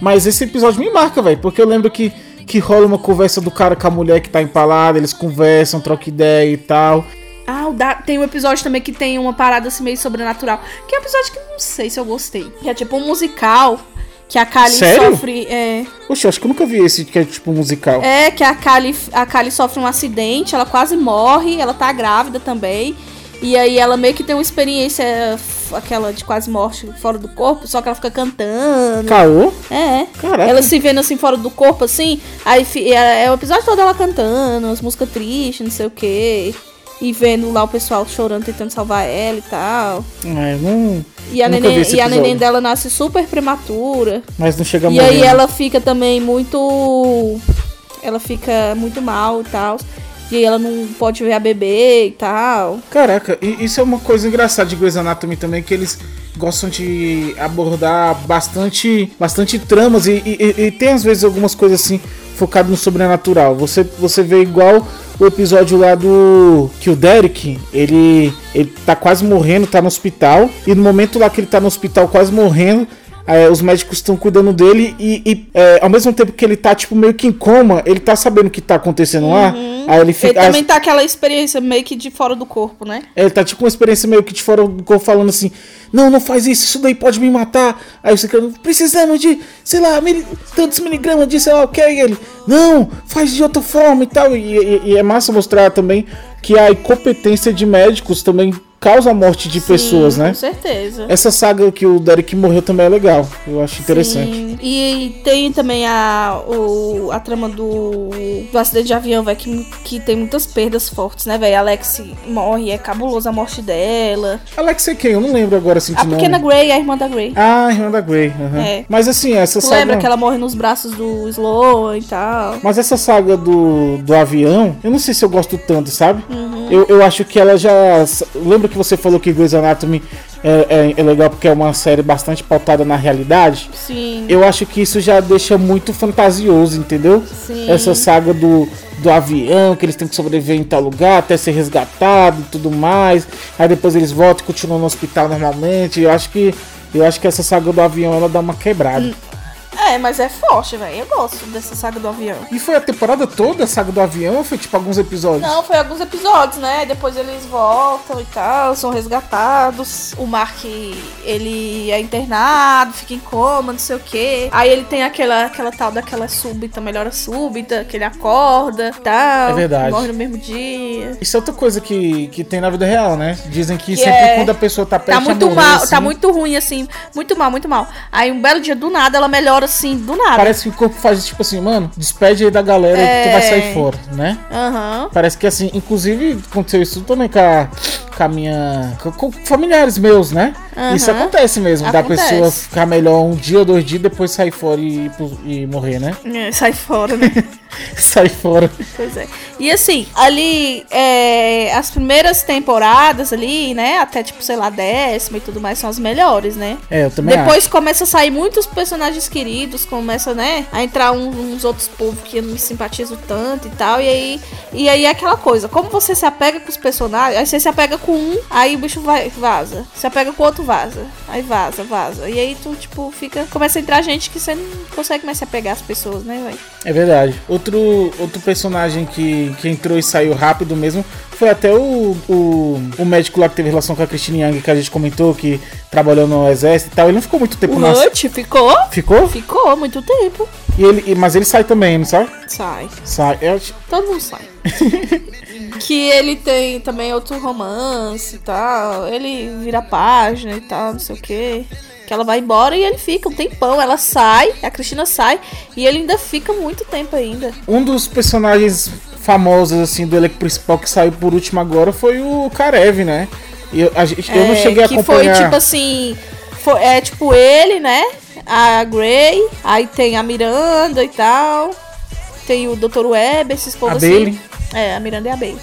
Mas esse episódio me marca, velho. Porque eu lembro que, que rola uma conversa do cara com a mulher que tá empalada. Eles conversam, trocam ideia e tal. Ah, da- tem um episódio também que tem uma parada assim meio sobrenatural. Que é um episódio que não sei se eu gostei. Que é tipo um musical que a Kali Sério? sofre. É, Oxe, acho que eu nunca vi esse que é tipo um musical. é que a Kali, a Kali sofre um acidente, ela quase morre, ela tá grávida também. E aí ela meio que tem uma experiência aquela de quase morte fora do corpo, só que ela fica cantando. Caô? É. Caraca. Ela se vendo assim fora do corpo, assim. Aí é, é o episódio todo ela cantando, as músicas tristes, não sei o quê. E vendo lá o pessoal chorando, tentando salvar ela e tal. É, não. E a, neném, e a neném dela nasce super prematura. Mas não chega a E morrer. aí né? ela fica também muito. Ela fica muito mal e tal. E aí ela não pode ver a bebê e tal. Caraca, e isso é uma coisa engraçada de Grey's Anatomy também, que eles gostam de abordar bastante, bastante tramas e, e- e tem às vezes algumas coisas assim focado no sobrenatural. Você, você vê igual o episódio lá do que o Derek, ele ele tá quase morrendo, tá no hospital e no momento lá que ele tá no hospital quase morrendo, é, os médicos estão cuidando dele e, e, é, ao mesmo tempo que ele tá tipo meio que em coma, ele tá sabendo o que tá acontecendo lá. Aí ele Ele fica também tá aquela experiência meio que de fora do corpo, né? ele tá tipo uma experiência meio que de fora do corpo falando assim: Não, não faz isso, isso daí pode me matar. Aí você fica, precisamos de, sei lá, mili- tantos miligramas de sei lá o que. E ele, não, faz de outra forma e tal. E, e- e é massa mostrar também que a incompetência de médicos também causa a morte de pessoas, Sim, né? Com certeza. Essa saga que o Derek morreu também é legal. Eu acho interessante. Sim. E tem também a, o, a trama do, do acidente de avião, velho, que, que tem muitas perdas fortes, né, velho? Alex morre, é cabulosa a morte dela. Alex é quem? Eu não lembro agora assim de A nome. pequena Grey, a irmã da Grey. Ah, a irmã da Grey. aham. É. Mas assim, essa Tu saga. lembra que ela morre nos braços do Sloan e tal? Mas essa saga do, do avião, eu não sei se eu gosto tanto, sabe? Uhum. Eu, eu acho que ela já. Lembra que você falou que Grey's Anatomy é, é, é legal porque é uma série bastante pautada na realidade? Sim. Eu acho que isso já deixa muito fantasioso, entendeu? Sim. Essa saga do, do avião, que eles têm que sobreviver em tal lugar até ser resgatado e tudo mais. Aí depois eles voltam e continuam no hospital normalmente. Eu acho que Eu acho que essa saga do avião ela dá uma quebrada. É, mas é forte, velho. Eu gosto dessa saga do avião. E foi a temporada toda a saga do avião ou foi tipo alguns episódios? Não, foi alguns episódios, né? Depois eles voltam e tal, são resgatados. O Mark, ele é internado, fica em coma, não sei o quê. Aí ele tem aquela, aquela tal daquela súbita, melhora súbita, que ele acorda e tal. É verdade. Morre no mesmo dia. Isso é outra coisa que, que tem na vida real, né? Dizem que, Que sempre é- quando a pessoa tá perto Tá muito morrer, mal, assim, tá muito ruim, assim. Muito mal, muito mal. Aí um belo dia do nada ela melhora assim, do nada. Parece que o corpo faz tipo assim, mano, despede aí da galera que tu vai É. sair fora, né? Aham. Parece que assim, inclusive aconteceu isso também com a, com a minha. Com, familiares meus, né? Aham. Isso acontece mesmo, da Acontece. pessoa ficar melhor um dia, dois dias, depois sair fora e, e morrer, né? É, sai fora, né? <laughs> sair fora. Pois é. E assim, ali, é, as primeiras temporadas ali, né? Até tipo, sei lá, décima e tudo mais, são as melhores, né? É, eu também Depois começa a sair muitos personagens queridos, começa, né, a entrar um- uns outros povos que eu não me simpatizo tanto e tal. E aí, e aí é aquela coisa, como você se apega com os personagens, aí você se apega com um, aí o bicho vai, vaza. Se apega com o outro, vaza. Aí vaza, vaza. E aí tu, tipo, fica. Começa a entrar gente que você não consegue mais se apegar às pessoas, né, velho? É verdade. Outro, outro personagem que, que entrou e saiu rápido mesmo foi até o, o, o médico lá que teve relação com a Christine Young, que a gente comentou, que trabalhou no exército e tal. Ele não ficou muito tempo O na. Hutch ficou? Ficou? Ficou muito tempo. E ele, mas ele sai também, não sai? Sai. Sai. Eu Todo mundo sai. <laughs> que ele tem também outro romance e tal. Ele vira página e tal, não sei o que. Que ela vai embora e ele fica um tempão. Ela sai, a Cristina sai e ele ainda fica muito tempo ainda. Um dos personagens famosos, assim, do elenco principal que saiu por último agora foi o Karev, né? E eu, a gente- eu não É, cheguei a que acompanhar. foi tipo assim. foi- é tipo ele, né? A Grey, aí tem a Miranda e tal. Tem o Dr. Web, esses povos assim. Bailey. É, a Miranda e a Bailey.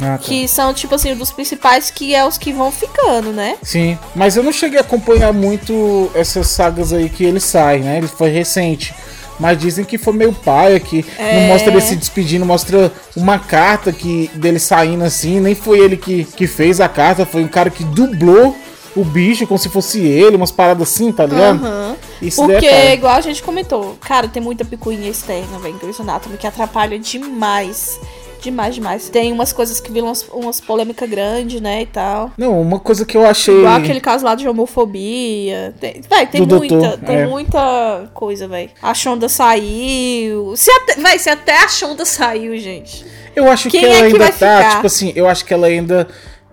Ah, tá. Que são, tipo assim, dos principais que é os que vão ficando, né? Sim, mas eu não cheguei a acompanhar muito essas sagas aí que ele sai, né? Ele foi recente. Mas dizem que foi meio paia, que não É. mostra ele se despedindo, mostra uma carta que dele saindo assim. Nem foi ele que, que fez a carta, foi um cara que dublou o bicho como se fosse ele, umas paradas assim, tá ligado? Aham. Isso é Porque, paia. igual a gente comentou, cara, tem muita picuinha externa, velho, Grey's Anatomy, que atrapalha demais. Demais, demais. Tem umas coisas que viram umas, umas polêmicas grandes, né, e tal. Não, uma coisa que eu achei. Igual aquele caso lá de homofobia. Tem, véi, tem Do muita, doutor, tem é. muita coisa, velho. A Shonda saiu. Se até, véi, se até a Shonda saiu, gente. Eu acho Quem que ela é que ainda vai tá, ficar? tipo assim, eu acho que ela ainda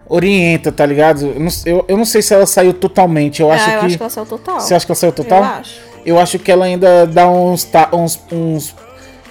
orienta, tá ligado? Eu não, eu, eu não sei se ela saiu totalmente. Eu acho ah, eu que. acho que ela saiu total. Você acha que ela saiu total? Eu acho. Eu acho que ela ainda dá uns. uns, uns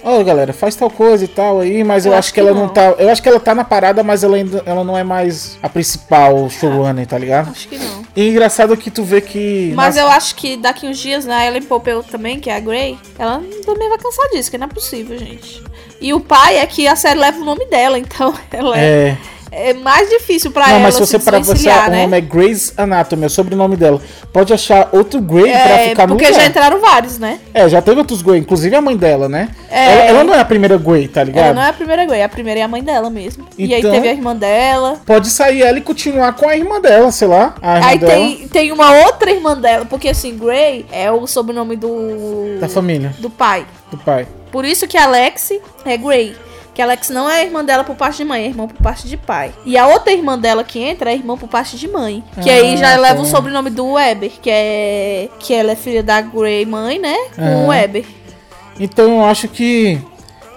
Ó, galera, faz tal coisa e tal aí, mas eu, Eu acho acho que que ela não não. tá. Eu acho que ela tá na parada, mas ela ainda ela não é mais a principal showrunner, tá ligado? Acho que não. E engraçado que tu vê que. Mas nas- eu acho que daqui uns dias, né, Ellen Pompeu também, que é a Grey, ela também vai cansar disso, que não é possível, gente. E o pai é que a série leva o nome dela, então <laughs> ela é, É. é mais difícil pra Não, ela mas se você pra pensar, desvencilhar, o né? nome é Grey's Anatomy, é o sobrenome dela. Pode achar outro Grey pra É, ficar no porque lugar. já entraram vários, né? É, já teve outros Grey, inclusive a mãe dela, né? É. Ela, ela não é a primeira Grey, tá ligado? Ela não é a primeira Grey, a primeira é a mãe dela mesmo. E aí Então- teve a irmã dela. Pode sair ela e continuar com a irmã dela, sei lá. Aí dela. tem, tem uma outra irmã dela, porque assim, Grey é o sobrenome do. Da família, Do pai. do pai. Por isso que Alex é Grey. Que Alex não é irmã dela por parte de mãe, é irmã por parte de pai. E a outra irmã dela que entra é irmã por parte de mãe. Que aí já Ah, leva tá. o sobrenome do Weber, que é. Que ela é filha da Grey mãe, né? Com o Aham. Weber. Então eu acho que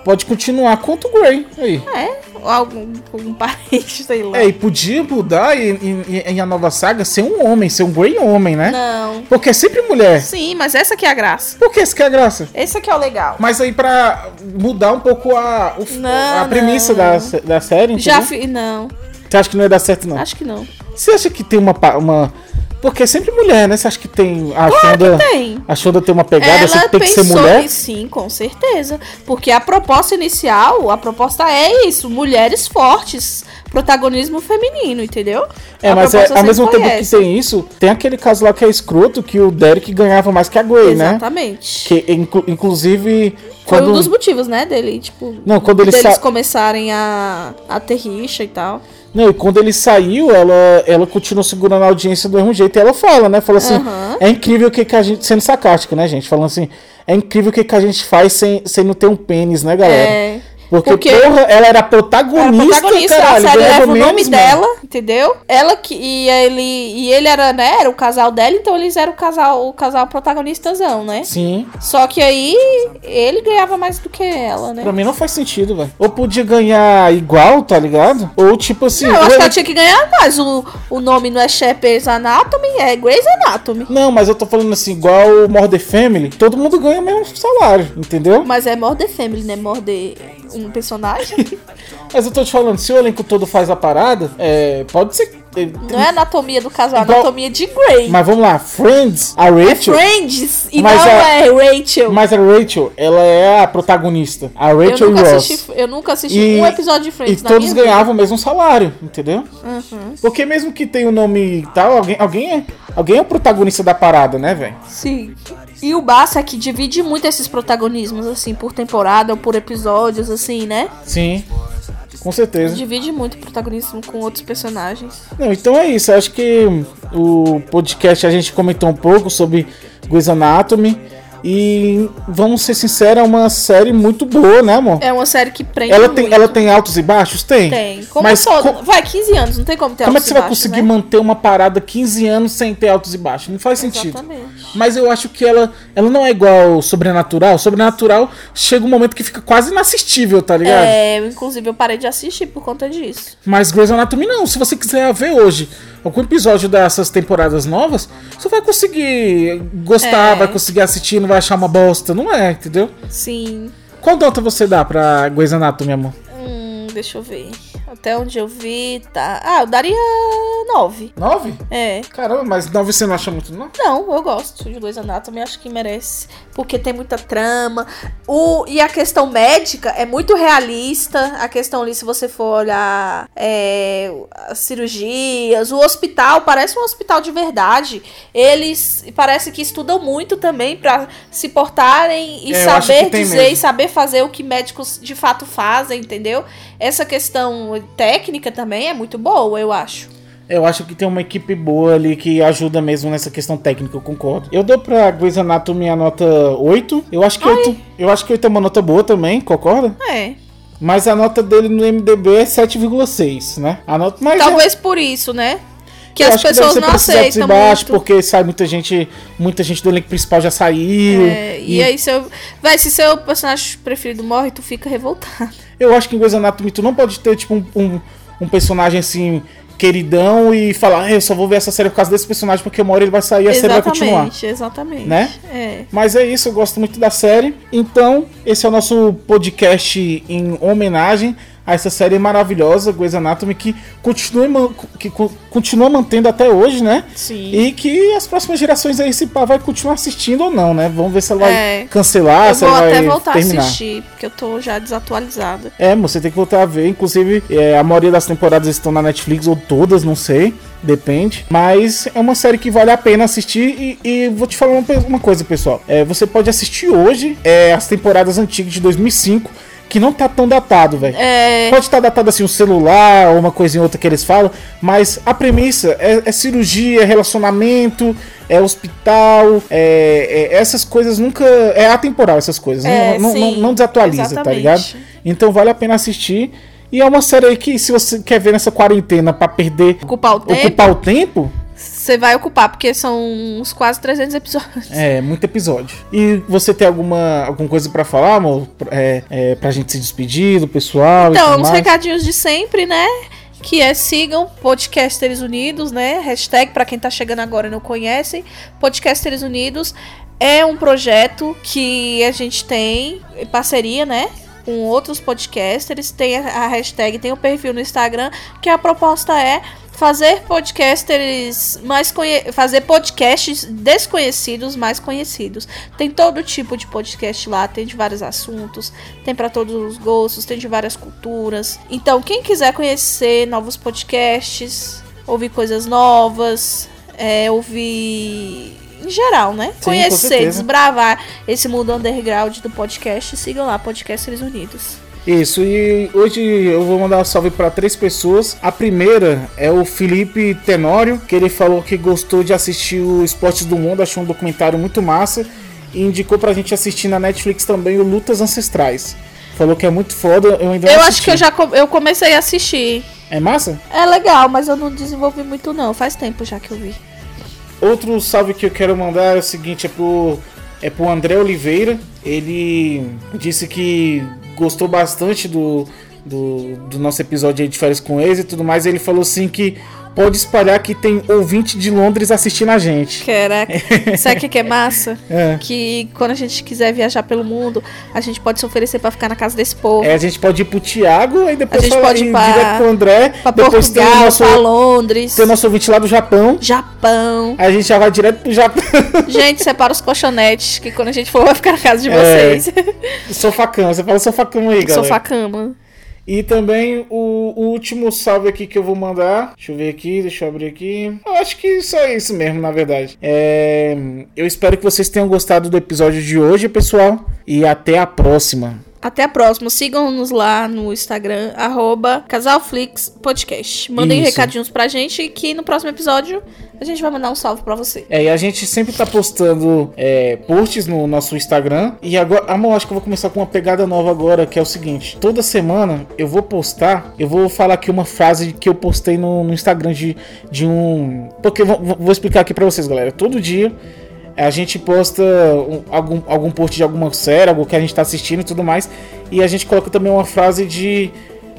pode continuar com o Grey aí. É, ou algum, algum parente, <laughs> sei lá. É, e podia mudar e, e- e a nova saga ser um homem, ser um Grey homem, né? Não. Porque é sempre mulher. Sim, mas essa que é a graça. Por que isso que é a graça? Esse aqui é o legal. Mas aí pra mudar um pouco a, o- Não, a premissa não. da, da série, Já entendeu? fi... Não, Você acha que não ia dar certo, não? acho que não. Você acha que tem uma... uma... Porque é sempre mulher, né? Você acha que tem... A Shonda, Tem. a Shonda tem uma pegada, Ela sempre tem que ser mulher? em sim, com certeza. Porque a proposta inicial, a proposta é isso: mulheres fortes, protagonismo feminino, entendeu? É, A mas é, ao mesmo sempre tempo que tem isso, tem aquele caso lá que é escroto, que o Derek ganhava mais que a Grey, né? Exatamente. Que inclu- inclusive Foi quando um dos motivos, né, dele, tipo. Não, quando ele deles sa- começarem a, a ter rixa e tal. Não, e quando ele saiu, ela, ela continuou segurando a audiência do mesmo jeito. E ela fala, né? Fala assim: Aham. é incrível o que, que a gente. Sendo sarcástica, né, gente? Falando assim: é incrível o que, que a gente faz sem, sem não ter um pênis, né, galera? É. Porque, Porque- porra, ela era Era protagonista, protagonista, caralho. a série leva o nome menos, mano. dela, entendeu? Ela que e ele e ele era, né, era o casal dela, então eles eram o casal, o casal protagonistazão, né? Sim. Só que aí ele ganhava mais do que ela, né? Pra mim não faz sentido, velho. Ou podia ganhar igual, tá ligado? Ou tipo assim. Não, eu acho ou que ela tinha que ganhar mais. O, o nome não é Shepard's Anatomy, é Grey's Anatomy. Não, mas eu tô falando assim, igual o Murder Family, todo mundo ganha o mesmo salário, entendeu? Mas é Murder Family, né? Murder um personagem. <laughs> Mas eu tô te falando, se o elenco todo faz a parada, é, pode ser. é, Não é anatomia do casal, é Igual- anatomia de Grey. Mas vamos lá, Friends, a Rachel. Friends e Mas não a- é Rachel. Mas a Rachel, ela é a protagonista. A eu Rachel e nunca Ross. assisti, eu nunca assisti E- um episódio de E Friends na todos ganhavam o mesmo salário, entendeu? vida. Uhum. Porque mesmo que tenha o nome e tal, alguém, alguém, é, alguém é o protagonista da parada, né, velho? Sim. E o Bassa é que divide muito esses protagonismos, assim, por temporada ou por episódios, assim, né? Sim. Com certeza. Divide muito o protagonismo com outros personagens. Não, então é isso. Eu acho que o podcast a gente comentou um pouco sobre Grey's Anatomy. E vamos ser sinceros, é uma série muito boa, né, amor? É uma série que prende Ela muito. tem, ela tem altos e baixos? Tem. Tem. Como Mas todo. Vai, 15 anos, não tem como ter como é altos que você vai baixos, conseguir né? manter uma parada 15 anos sem ter altos e baixos? Não faz sentido. Exatamente. Mas eu acho que ela, ela não é igual Sobrenatural. Sobrenatural chega um momento que fica quase inassistível, tá ligado? É, inclusive eu parei de assistir por conta disso. Mas Grey's Anatomy não. Se você quiser ver hoje algum episódio dessas temporadas novas, você vai conseguir gostar, É. vai conseguir assistir, não vai achar uma bosta. Não é, entendeu? Sim. Qual nota você dá pra Grey's Anatomy, amor? Hum, deixa eu ver. Até onde eu vi, tá. Ah, eu daria 9. Nove? É. Caramba, mas nove você não acha muito, não? Não, eu gosto de Grey's Anatomy, acho que merece. Porque tem muita trama. O, e a questão médica é muito realista. A questão ali, se você for olhar é, as cirurgias, o hospital parece um hospital de verdade. Eles parece que estudam muito também pra se portarem e É, saber dizer mesmo. e saber fazer o que médicos de fato fazem, entendeu? Essa questão técnica também é muito boa, eu acho. Eu acho que tem uma equipe boa ali que ajuda mesmo nessa questão técnica, eu concordo. Eu dou pra Grey's Anatomy a nota 8. Eu acho que 8, eu acho que 8 é uma nota boa também, concorda? É. Mas a nota dele no MDB é 7,6, né? A nota, mas é- Talvez por isso, né? Que eu as pessoas ser não e aceitam baixos, muito. porque sai muita gente, muita gente do elenco principal já saiu. É, e aí, seu, vai, se seu personagem preferido morre, tu fica revoltado. Eu acho que em Grey's Anatomy tu não pode ter tipo um, um, um personagem assim queridão e falar, "Ah, eu só vou ver essa série por causa desse personagem porque uma hora ele vai sair e a série vai continuar. Exatamente, exatamente. Né? É. Mas é isso, eu gosto muito da série. Então, esse é o nosso podcast em homenagem a essa série maravilhosa, Grey's Anatomy, que continua, que co- continua mantendo até hoje, né? Sim. E que as próximas gerações aí, se pá, vai continuar assistindo ou não, né? Vamos ver se ela vai É. cancelar, eu se vou ela até vai voltar terminar. a assistir, porque eu tô já desatualizada. É, você tem que voltar a ver. Inclusive, é, a maioria das temporadas estão na Netflix, ou todas, não sei. Depende. Mas é uma série que vale a pena assistir. E, e vou te falar uma, uma coisa, pessoal. É, você pode assistir hoje é, as temporadas antigas de 2005, que não tá tão datado, velho. É. Pode estar datado assim, um celular ou uma coisa em outra que eles falam, mas a premissa é, é cirurgia, é relacionamento, é hospital, é, é- essas coisas nunca. É atemporal essas coisas, É, não, não, não, sim, não desatualiza, tá exatamente. ligado? Então vale a pena assistir. E é uma série aí que, se você quer ver nessa quarentena pra perder, Ocupar o tempo, ocupar o tempo, você vai ocupar, porque são uns quase 300 episódios. é muito episódio. E você tem alguma, alguma coisa pra falar, amor? É, é, pra gente se despedir do pessoal? Então, uns recadinhos de sempre, né? Que é sigam Podcasters Unidos, né? Hashtag, pra quem tá chegando agora e não conhece, Podcasters Unidos é um projeto que a gente tem em parceria, né? Com outros podcasters, tem a hashtag, tem o perfil no Instagram, que a proposta é fazer podcasters mais conhe fazer podcasts desconhecidos mais conhecidos. Tem todo tipo de podcast lá, tem de vários assuntos, tem para todos os gostos, tem de várias culturas. Então, quem quiser conhecer novos podcasts, ouvir coisas novas, é, ouvir em geral, né? com Conhecer, desbravar esse mundo underground do podcast, sigam lá, Podcasters Unidos. Isso, e hoje eu vou mandar um salve para três pessoas. A primeira é o Felipe Tenório, que ele falou que gostou de assistir o Esportes do Mundo, achou um documentário muito massa. E indicou pra gente assistir na Netflix também o Lutas Ancestrais. Falou que é muito foda, eu ainda Eu acho que eu já co- eu comecei a assistir. É massa? É legal, mas eu não desenvolvi muito não. Faz tempo já que eu vi. Outro salve que eu quero mandar é o seguinte, é pro, é pro André Oliveira. Ele disse que gostou bastante do, do, do nosso episódio de férias com eles e tudo mais. Ele falou assim que pode espalhar que tem ouvinte de Londres assistindo a gente. Caraca. <laughs> Sabe o que é massa? É. Que quando a gente quiser viajar pelo mundo, a gente pode se oferecer pra ficar na casa desse povo. É, a gente pode ir pro Thiago, aí depois A gente pode ir pra- direto pro André, Pra depois tem o Portugal, nosso, pra Londres, tem o nosso ouvinte lá do Japão. Japão. Aí a gente já vai direto pro Japão. <laughs> Gente, separa os colchonetes, que quando a gente for vai ficar na casa de É. vocês. Sofacão, você fala sofacão aí, <laughs> galera. Sofá-cama. E também o, o último salve aqui que eu vou mandar. Deixa eu ver aqui, deixa eu abrir aqui. Eu acho que só isso mesmo, na verdade. É, eu espero que vocês tenham gostado do episódio de hoje, pessoal. E até a próxima. Até a próxima. Sigam-nos lá no Instagram, arroba casalflixpodcast. Mandem Isso. recadinhos pra gente que no próximo episódio a gente vai mandar um salve pra você. É, e a gente sempre tá postando é, posts no nosso Instagram. E agora, amor, acho que eu vou começar com uma pegada nova agora, que é o seguinte: toda semana eu vou postar, eu vou falar aqui uma frase que eu postei no, no Instagram de, de um. Porque vou, vou explicar aqui pra vocês, galera. Todo dia. A gente posta um- algum, algum post de alguma série, algo que a gente tá assistindo e tudo mais. E a gente coloca também uma frase de,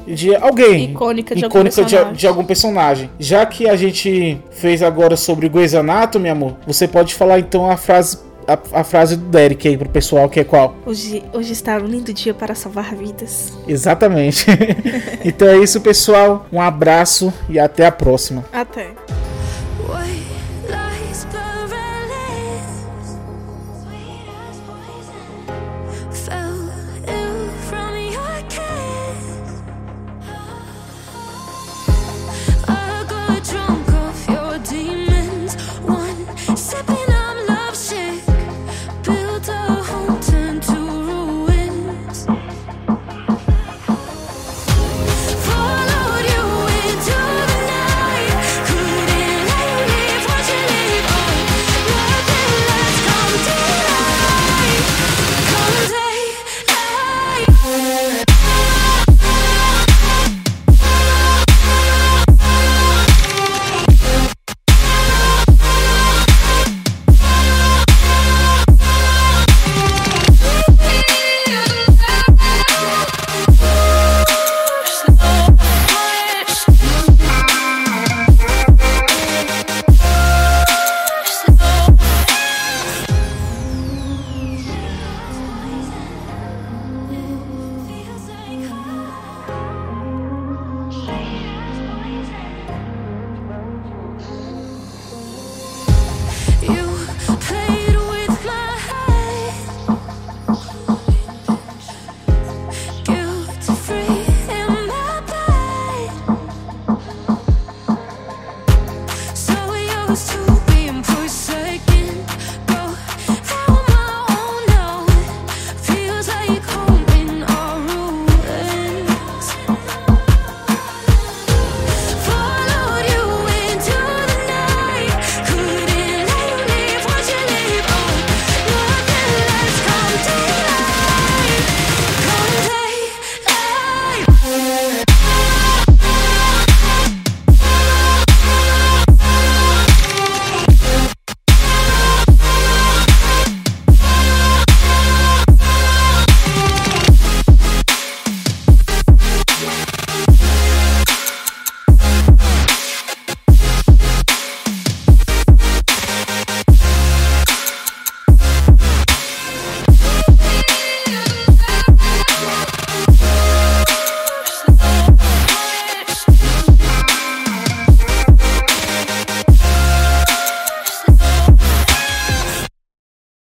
de alguém. Icônica de algum icônica de, personagem. de algum personagem. Já que a gente fez agora sobre Grey's Anatomy, amor, você pode falar então a frase, a, a frase do Derek aí pro pessoal, que é qual? Hoje, hoje está um lindo dia para salvar vidas. Exatamente. <laughs> então é isso, pessoal. Um abraço e até a próxima. Até.